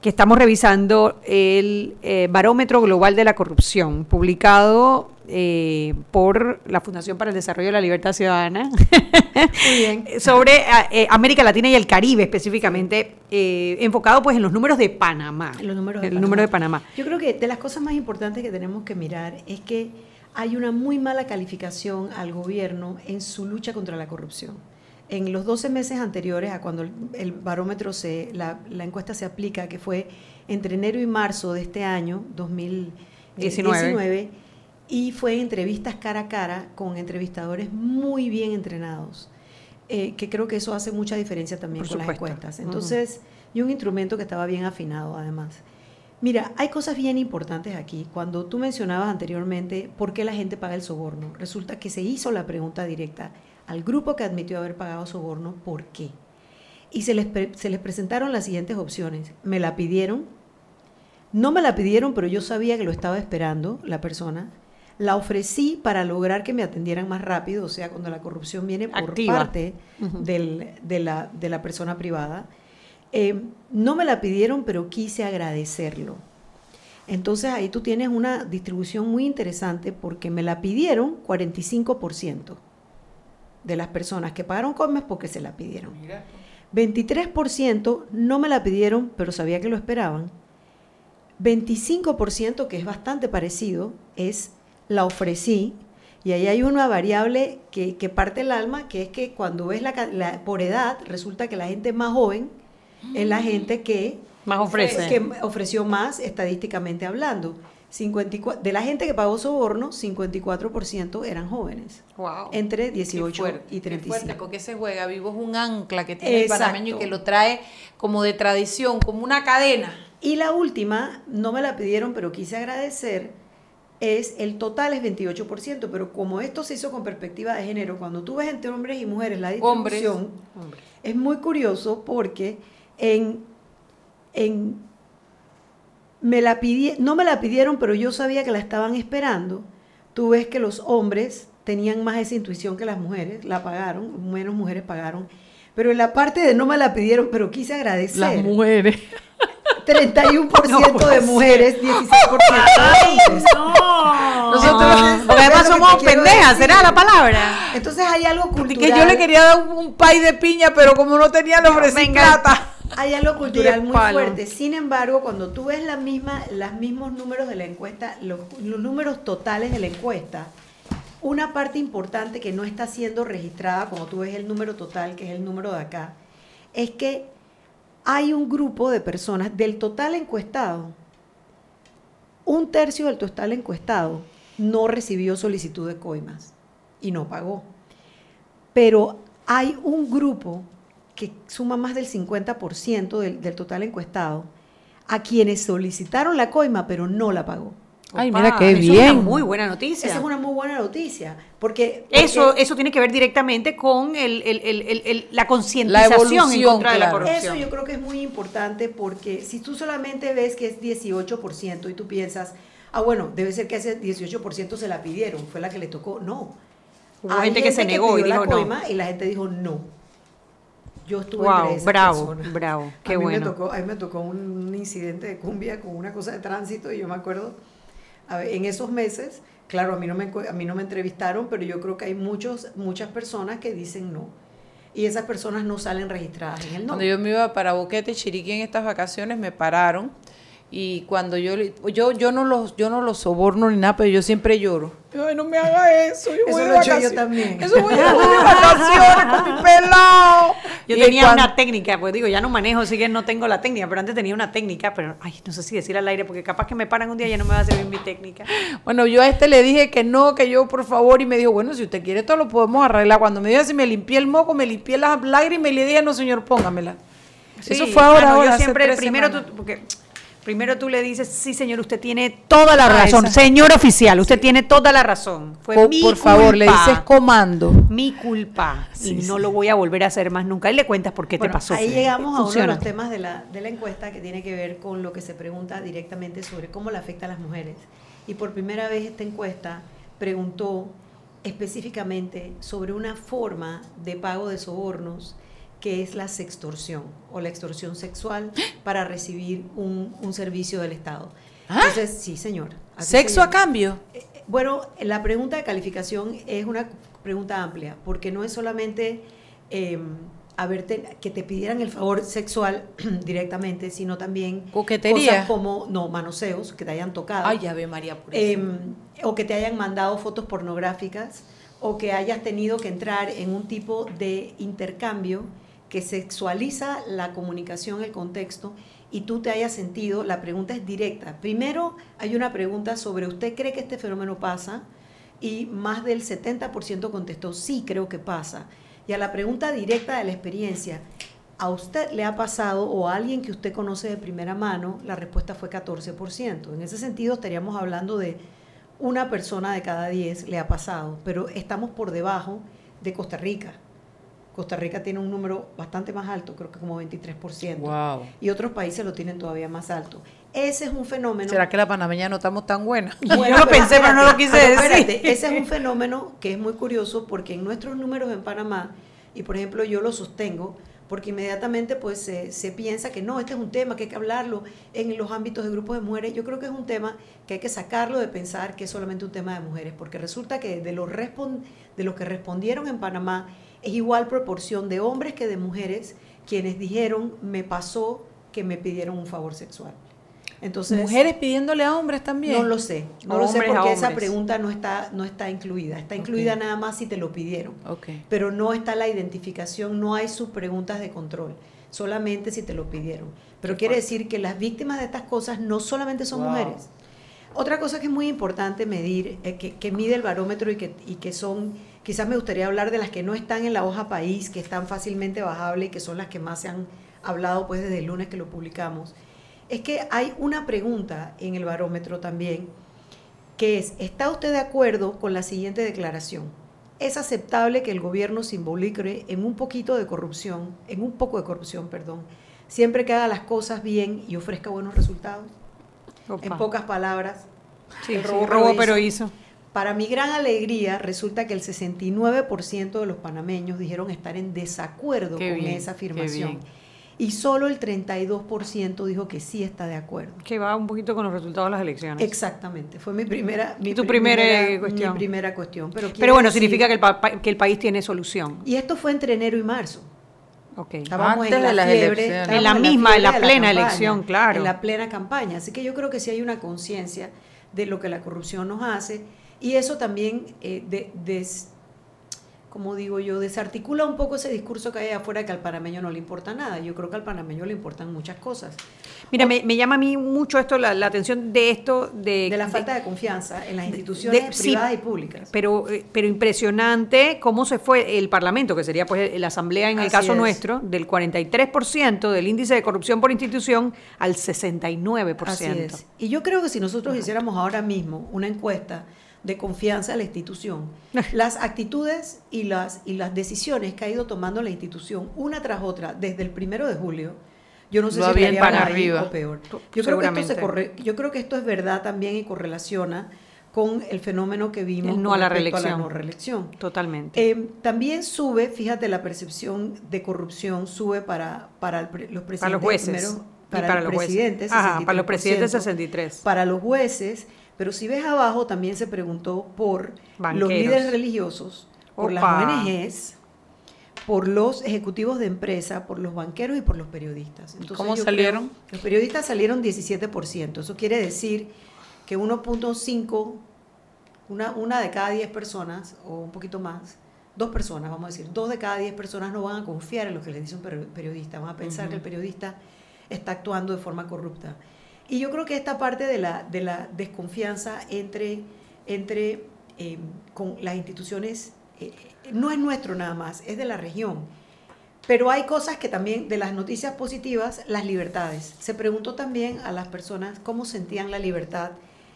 que estamos revisando el eh, Barómetro Global de la Corrupción, publicado eh, por la Fundación para el Desarrollo de la Libertad Ciudadana, sobre eh, América Latina y el Caribe específicamente, eh, enfocado pues en los números de Panamá. Los números de el Panamá. número de Panamá. Yo creo que de las cosas más importantes que tenemos que mirar es que hay una muy mala calificación al gobierno en su lucha contra la corrupción. En los 12 meses anteriores a cuando el, el barómetro se, la, la encuesta se aplica, que fue entre enero y marzo de este año, 2019, 19. Y fue entrevistas cara a cara con entrevistadores muy bien entrenados, eh, que creo que eso hace mucha diferencia también Por con las encuestas. Entonces, y un instrumento que estaba bien afinado además. Mira, hay cosas bien importantes aquí. Cuando tú mencionabas anteriormente por qué la gente paga el soborno, resulta que se hizo la pregunta directa al grupo que admitió haber pagado soborno, ¿por qué? Y se les, pre- se les presentaron las siguientes opciones. Me la pidieron, no me la pidieron, pero yo sabía que lo estaba esperando la persona. La ofrecí para lograr que me atendieran más rápido, o sea, cuando la corrupción viene por Activa. parte Ujú. del- de, la, de la persona privada. Eh, no me la pidieron, pero quise agradecerlo. Entonces ahí tú tienes una distribución muy interesante porque me la pidieron 45% de las personas que pagaron comes porque se la pidieron. 23% no me la pidieron, pero sabía que lo esperaban. 25%, que es bastante parecido, es la ofrecí. Y ahí hay una variable que, que parte el alma, que es que cuando ves la, ca- la- por edad, resulta que la gente más joven es la gente que Más ofrece. que ofreció más estadísticamente hablando. 54, de la gente que pagó soborno, 54% eran jóvenes, Wow. entre Qué 18 fuerte, y qué 35. fuerte, porque ese juega vivo es un ancla que tiene Exacto. el panameño y que lo trae como de tradición, como una cadena. Y la última, no me la pidieron, pero quise agradecer, es el total es 28%, pero como esto se hizo con perspectiva de género, cuando tú ves entre hombres y mujeres la Hombres. distribución, es muy curioso porque en, en me la pidi- no me la pidieron, pero yo sabía que la estaban esperando. Tú ves que los hombres tenían más esa intuición que las mujeres, la pagaron, menos mujeres pagaron. Pero en la parte de no me la pidieron, pero quise agradecer. Las mujeres. 31% de mujeres, 16% de hombres. Nosotros, Porque además ¿Ves lo que somos pendejas, decir? ¿será la palabra? Entonces hay algo cultural. que yo le quería dar un, un pay de piña, pero como no tenía, le ofrecí plata. Hay algo cultural muy fuerte. Sin embargo, cuando tú ves la misma, los mismos números de la encuesta, los, los números totales de la encuesta, una parte importante que no está siendo registrada, cuando tú ves el número total, que es el número de acá, es que hay un grupo de personas del total encuestado, un tercio del total encuestado no recibió solicitud de coimas y no pagó. Pero hay un grupo que suma más del 50% del, del total encuestado a quienes solicitaron la coima pero no la pagó. Ay, Opa, mira qué eso Es bien. una muy buena noticia. Esa es una muy buena noticia, porque, Eso, porque eso tiene que ver directamente con el, el- el- el- el- la concientización en contra de la corrupción. eso yo creo que es muy importante porque si tú solamente ves que es 18% y tú piensas, ah, bueno, debe ser que ese 18% se la pidieron, fue la que le tocó. No. Hubo gente que se negó y pidió dijo no. coima y la gente dijo no. Yo estuve Wow, entre esas bravo, personas. bravo, qué a mí bueno. Me tocó, a mí me tocó un incidente de cumbia con una cosa de tránsito y yo me acuerdo, en esos meses, claro, a mí, no me, a mí no me entrevistaron, pero yo creo que hay muchos, muchas personas que dicen no. Y esas personas no salen registradas en el. Cuando yo me iba para Boquete, Chiriquí en estas vacaciones, me pararon y cuando yo yo yo no los yo no los soborno ni nada, pero yo siempre lloro. Ay, no me haga eso, yo Eso voy lo he hecho yo también. Eso voy, yo voy de vacaciones con mi pelado. Yo Y tenía cuando- una técnica, pues digo, ya no manejo, así que no tengo la técnica, pero antes tenía una técnica, pero ay, no sé si decir al aire, porque capaz que me paran un día y ya no me va a servir mi técnica. Bueno, yo a este le dije que no, que yo por favor, y me dijo, bueno, si usted quiere esto lo podemos arreglar. Cuando me dijo si me limpié el moco, me limpié las lágrimas y le dije, no señor, póngamela. Eso fue ahora, ah, no, ahora, yo siempre, primero tú, porque primero tú le dices, sí señor, usted tiene toda la Ah, razón, esa- señor oficial, usted tiene toda la razón. Fue Co- mi por favor, le dices comando. mi culpa Sí, y sí. no lo voy a volver a hacer más nunca. Y le cuentas por qué Bueno, te pasó. Ahí llegamos a uno de los temas de la, de la encuesta que tiene que ver con lo que se pregunta directamente sobre cómo le afecta a las mujeres. Y por primera vez esta encuesta preguntó específicamente sobre una forma de pago de sobornos que es la sextorsión o la extorsión sexual para recibir un, un servicio del Estado. Entonces, sí, señor. así se ¿Sexo a cambio? Bueno, la pregunta de calificación es una pregunta amplia, porque no es solamente eh, haberte- que te pidieran el favor sexual directamente, sino también Coquetería. cosas como, no, manoseos, que te hayan tocado. Ay, ya ve María. Eh, o que te hayan mandado fotos pornográficas, o que hayas tenido que entrar en un tipo de intercambio que sexualiza la comunicación, el contexto, y tú te hayas sentido, la pregunta es directa. Primero hay una pregunta sobre, ¿usted cree que este fenómeno pasa? Y más del 70% contestó, sí, creo que pasa. Y a la pregunta directa de la experiencia, ¿a usted le ha pasado o a alguien que usted conoce de primera mano? La respuesta fue 14%. En ese sentido estaríamos hablando de una persona de cada 10 le ha pasado, pero estamos por debajo de Costa Rica. Costa Rica tiene un número bastante más alto, creo que como 23%. Wow. Y otros países lo tienen todavía más alto. Ese es un fenómeno. ¿Será que la panameña no estamos tan buena? Bueno, Yo lo pensé, pero no lo quise decir. espérate, ese es un fenómeno que es muy curioso porque en nuestros números en Panamá, y por ejemplo yo lo sostengo, porque inmediatamente pues se, se piensa que no, este es un tema que hay que hablarlo en los ámbitos de grupos de mujeres. Yo creo que es un tema que hay que sacarlo de pensar que es solamente un tema de mujeres, porque resulta que de los, respon- de los que respondieron en Panamá es igual proporción de hombres que de mujeres quienes dijeron me pasó que me pidieron un favor sexual. Entonces, Mujeres pidiéndole a hombres también. No lo sé, no lo sé porque esa pregunta no está, no está incluida. Está incluida nada más si te lo pidieron. Ok. Pero no está la identificación, no hay sus preguntas de control, solamente si te lo pidieron. Pero Qué quiere fuerte. decir que las víctimas de estas cosas no solamente son Wow. mujeres. Otra cosa que es muy importante medir, eh, que, que mide el barómetro y que, y que son, quizás me gustaría hablar de las que no están en la hoja país, que están fácilmente bajables y que son las que más se han hablado pues desde el lunes que lo publicamos, es que hay una pregunta en el barómetro también, que es, ¿está usted de acuerdo con la siguiente declaración? ¿Es aceptable que el gobierno se involucre en un poquito de corrupción, en un poco de corrupción, perdón, siempre que haga las cosas bien y ofrezca buenos resultados? Opa. En pocas palabras, Sí, el sí, robo, robó, pero pero hizo. Para mi gran alegría, resulta que el 69% de los panameños dijeron estar en desacuerdo Qué con bien, esa afirmación. Y solo el 32% dijo que sí está de acuerdo. Que va un poquito con los resultados de las elecciones. Exactamente, fue mi primera, mi Tu primera, eh, mi cuestión. primera cuestión. Pero, bueno, decir- significa que el, que el país tiene solución. Y esto fue entre enero y marzo. Ok. Estábamos Antes en la de las fiebre, elecciones. En la misma, en la plena campaña, elección, claro. En la plena campaña. Así que yo creo que sí hay una conciencia de lo que la corrupción nos hace y eso también, eh, de, des- como digo yo, desarticula un poco ese discurso que hay afuera que al panameño no le importa nada. Yo creo que al panameño le importan muchas cosas. Mira, me, me llama a mí mucho esto, la, la atención de esto, de, De la falta de confianza en las instituciones de- privadas y públicas. Pero, eh, pero impresionante cómo se fue el Parlamento, que sería pues la Asamblea en el Así caso es. nuestro, del 43% del índice de corrupción por institución al 69%. Así es. Y yo creo que si nosotros hiciéramos ahora mismo una encuesta de confianza a la institución, las actitudes y las, y las decisiones que ha ido tomando la institución una tras otra desde el primero de julio, yo no sé Va si bien para ahí arriba. o peor. Yo creo, que esto se corre, yo creo que esto es verdad también y correlaciona con el fenómeno que vimos El no con a la reelección. no reelección. Totalmente. Eh, también sube, fíjate, la percepción de corrupción sube para, para el los presidentes. Para los jueces. primero, Y para, para el los jueces. presidente, Ajá, para los presidentes 63%, 63. Para los jueces, pero si ves abajo también se preguntó por los líderes religiosos, por las ONGs, por los ejecutivos de empresa, por los banqueros y por los periodistas. Entonces, ¿Cómo salieron? creo- los periodistas salieron 17%. Eso quiere decir que 1.5, una, una de cada 10 personas, o un poquito más, dos personas, vamos a decir, dos de cada 10 personas no van a confiar en lo que les dice un peri- periodista, van a pensar que el periodista está actuando de forma corrupta. Y yo creo que esta parte de la, de la desconfianza entre, entre eh, con las instituciones eh, no es nuestro nada más, es de la región. Pero hay cosas que también, de las noticias positivas, las libertades. Se preguntó también a las personas cómo sentían la libertad,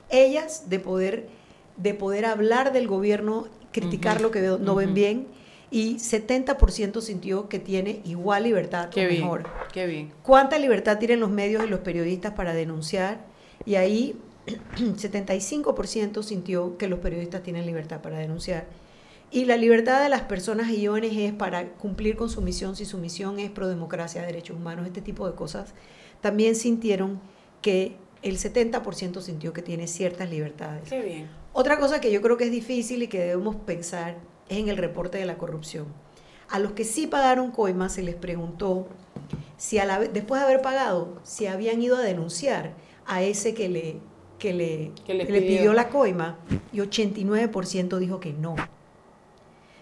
ellas de poder, de poder hablar del gobierno, criticar Ujú, lo que no ven ujú. bien, y 70% sintió que tiene igual libertad Qué o bien, mejor. qué bien. ¿Cuánta libertad tienen los medios y los periodistas para denunciar? Y ahí 75% sintió que los periodistas tienen libertad para denunciar. Y la libertad de las personas y ONGs para cumplir con su misión, si su misión es pro democracia, derechos humanos, este tipo de cosas, también sintieron que el 70% sintió que tiene ciertas libertades. Qué bien. Otra cosa que yo creo que es difícil y que debemos pensar es en el reporte de la corrupción. A los que sí pagaron coimas se les preguntó si a la vez- después de haber pagado, si habían ido a denunciar a ese que le, que le, Que le que le pidió. la coima y 89% dijo que no.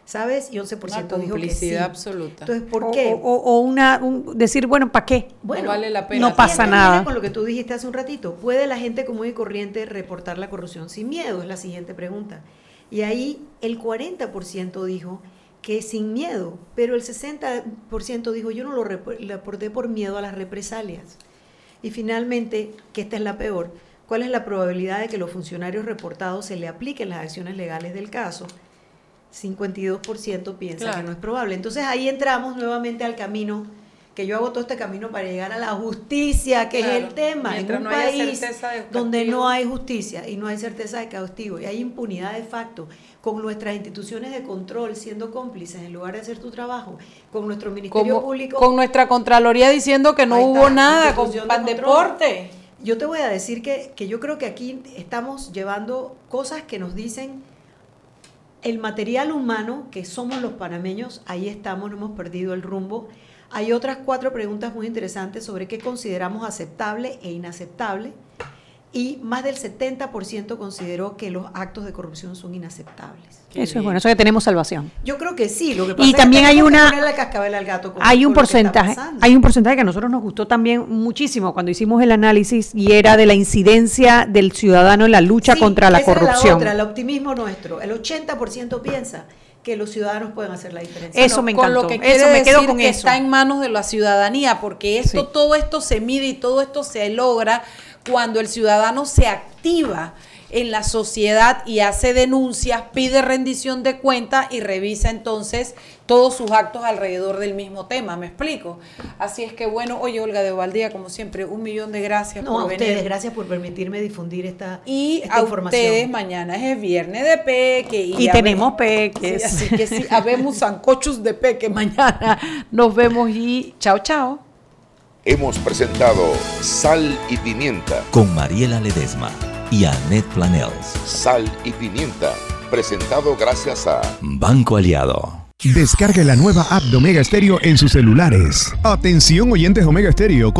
¿Sabes? Y 11% Una dijo que sí. absoluta. Entonces, ¿por O- qué? O, o una, un- decir, bueno, ¿para qué? Bueno, no vale la pena. no pasa nada. Con lo que tú dijiste hace un ratito, ¿puede la gente común y corriente reportar la corrupción sin miedo? Es la siguiente pregunta. Y ahí el 40% dijo que sin miedo, pero el 60% dijo yo no lo rep- reporté por miedo a las represalias. Y finalmente, que esta es la peor, ¿cuál es la probabilidad de que los funcionarios reportados se le apliquen las acciones legales del caso? 52% piensa Claro. que no es probable. Entonces ahí entramos nuevamente al camino, que yo hago todo este camino para llegar a la justicia, que es el tema, Mientras en un no país donde no hay justicia y no hay certeza de castigo y hay impunidad de facto, con nuestras instituciones de control siendo cómplices en lugar de hacer tu trabajo, con nuestro Ministerio Como- Público con nuestra Contraloría diciendo que no hubo está, nada con institución de pan control. deporte. Yo te voy a decir que, que yo creo que aquí estamos llevando cosas que nos dicen el material humano que somos los panameños, ahí estamos, no hemos perdido el rumbo. Hay otras cuatro preguntas muy interesantes sobre qué consideramos aceptable e inaceptable y más del 70% consideró que los actos de corrupción son inaceptables. Eso es bueno, eso que tenemos salvación. Yo creo que sí, lo que pasa Y también es que hay tenemos que una el cascabel al gato con- hay un con lo que está porcentaje, hay un porcentaje que a nosotros nos gustó también muchísimo cuando hicimos el análisis y era de la incidencia del ciudadano en la lucha Sí, contra la esa era corrupción. otra, el optimismo nuestro. El 80% piensa que los ciudadanos pueden hacer la diferencia. Eso me con lo encantó. que Eso me quedo decir con que eso. está en manos de la ciudadanía, porque esto, Sí. todo esto se mide y todo esto se logra cuando el ciudadano se activa en la sociedad y hace denuncias, pide rendición de cuenta y revisa entonces todos sus actos alrededor del mismo tema, ¿me explico? Así es que bueno, oye Olga de Valdía, como siempre, un millón de gracias No, por a venir. ustedes, gracias por permitirme difundir esta, Y esta a información. ustedes mañana es viernes de peque. Y, Y tenemos peques. Sí, así que sí, habemos sancochos de peque mañana. Nos vemos y chao, chao. Hemos presentado Sal y Pimienta. Con Mariela Ledesma y Annette Planels. Sal y Pimienta. Presentado gracias a Banco Aliado. Descargue la nueva app de Omega Stereo en sus celulares. Atención oyentes Omega Stereo.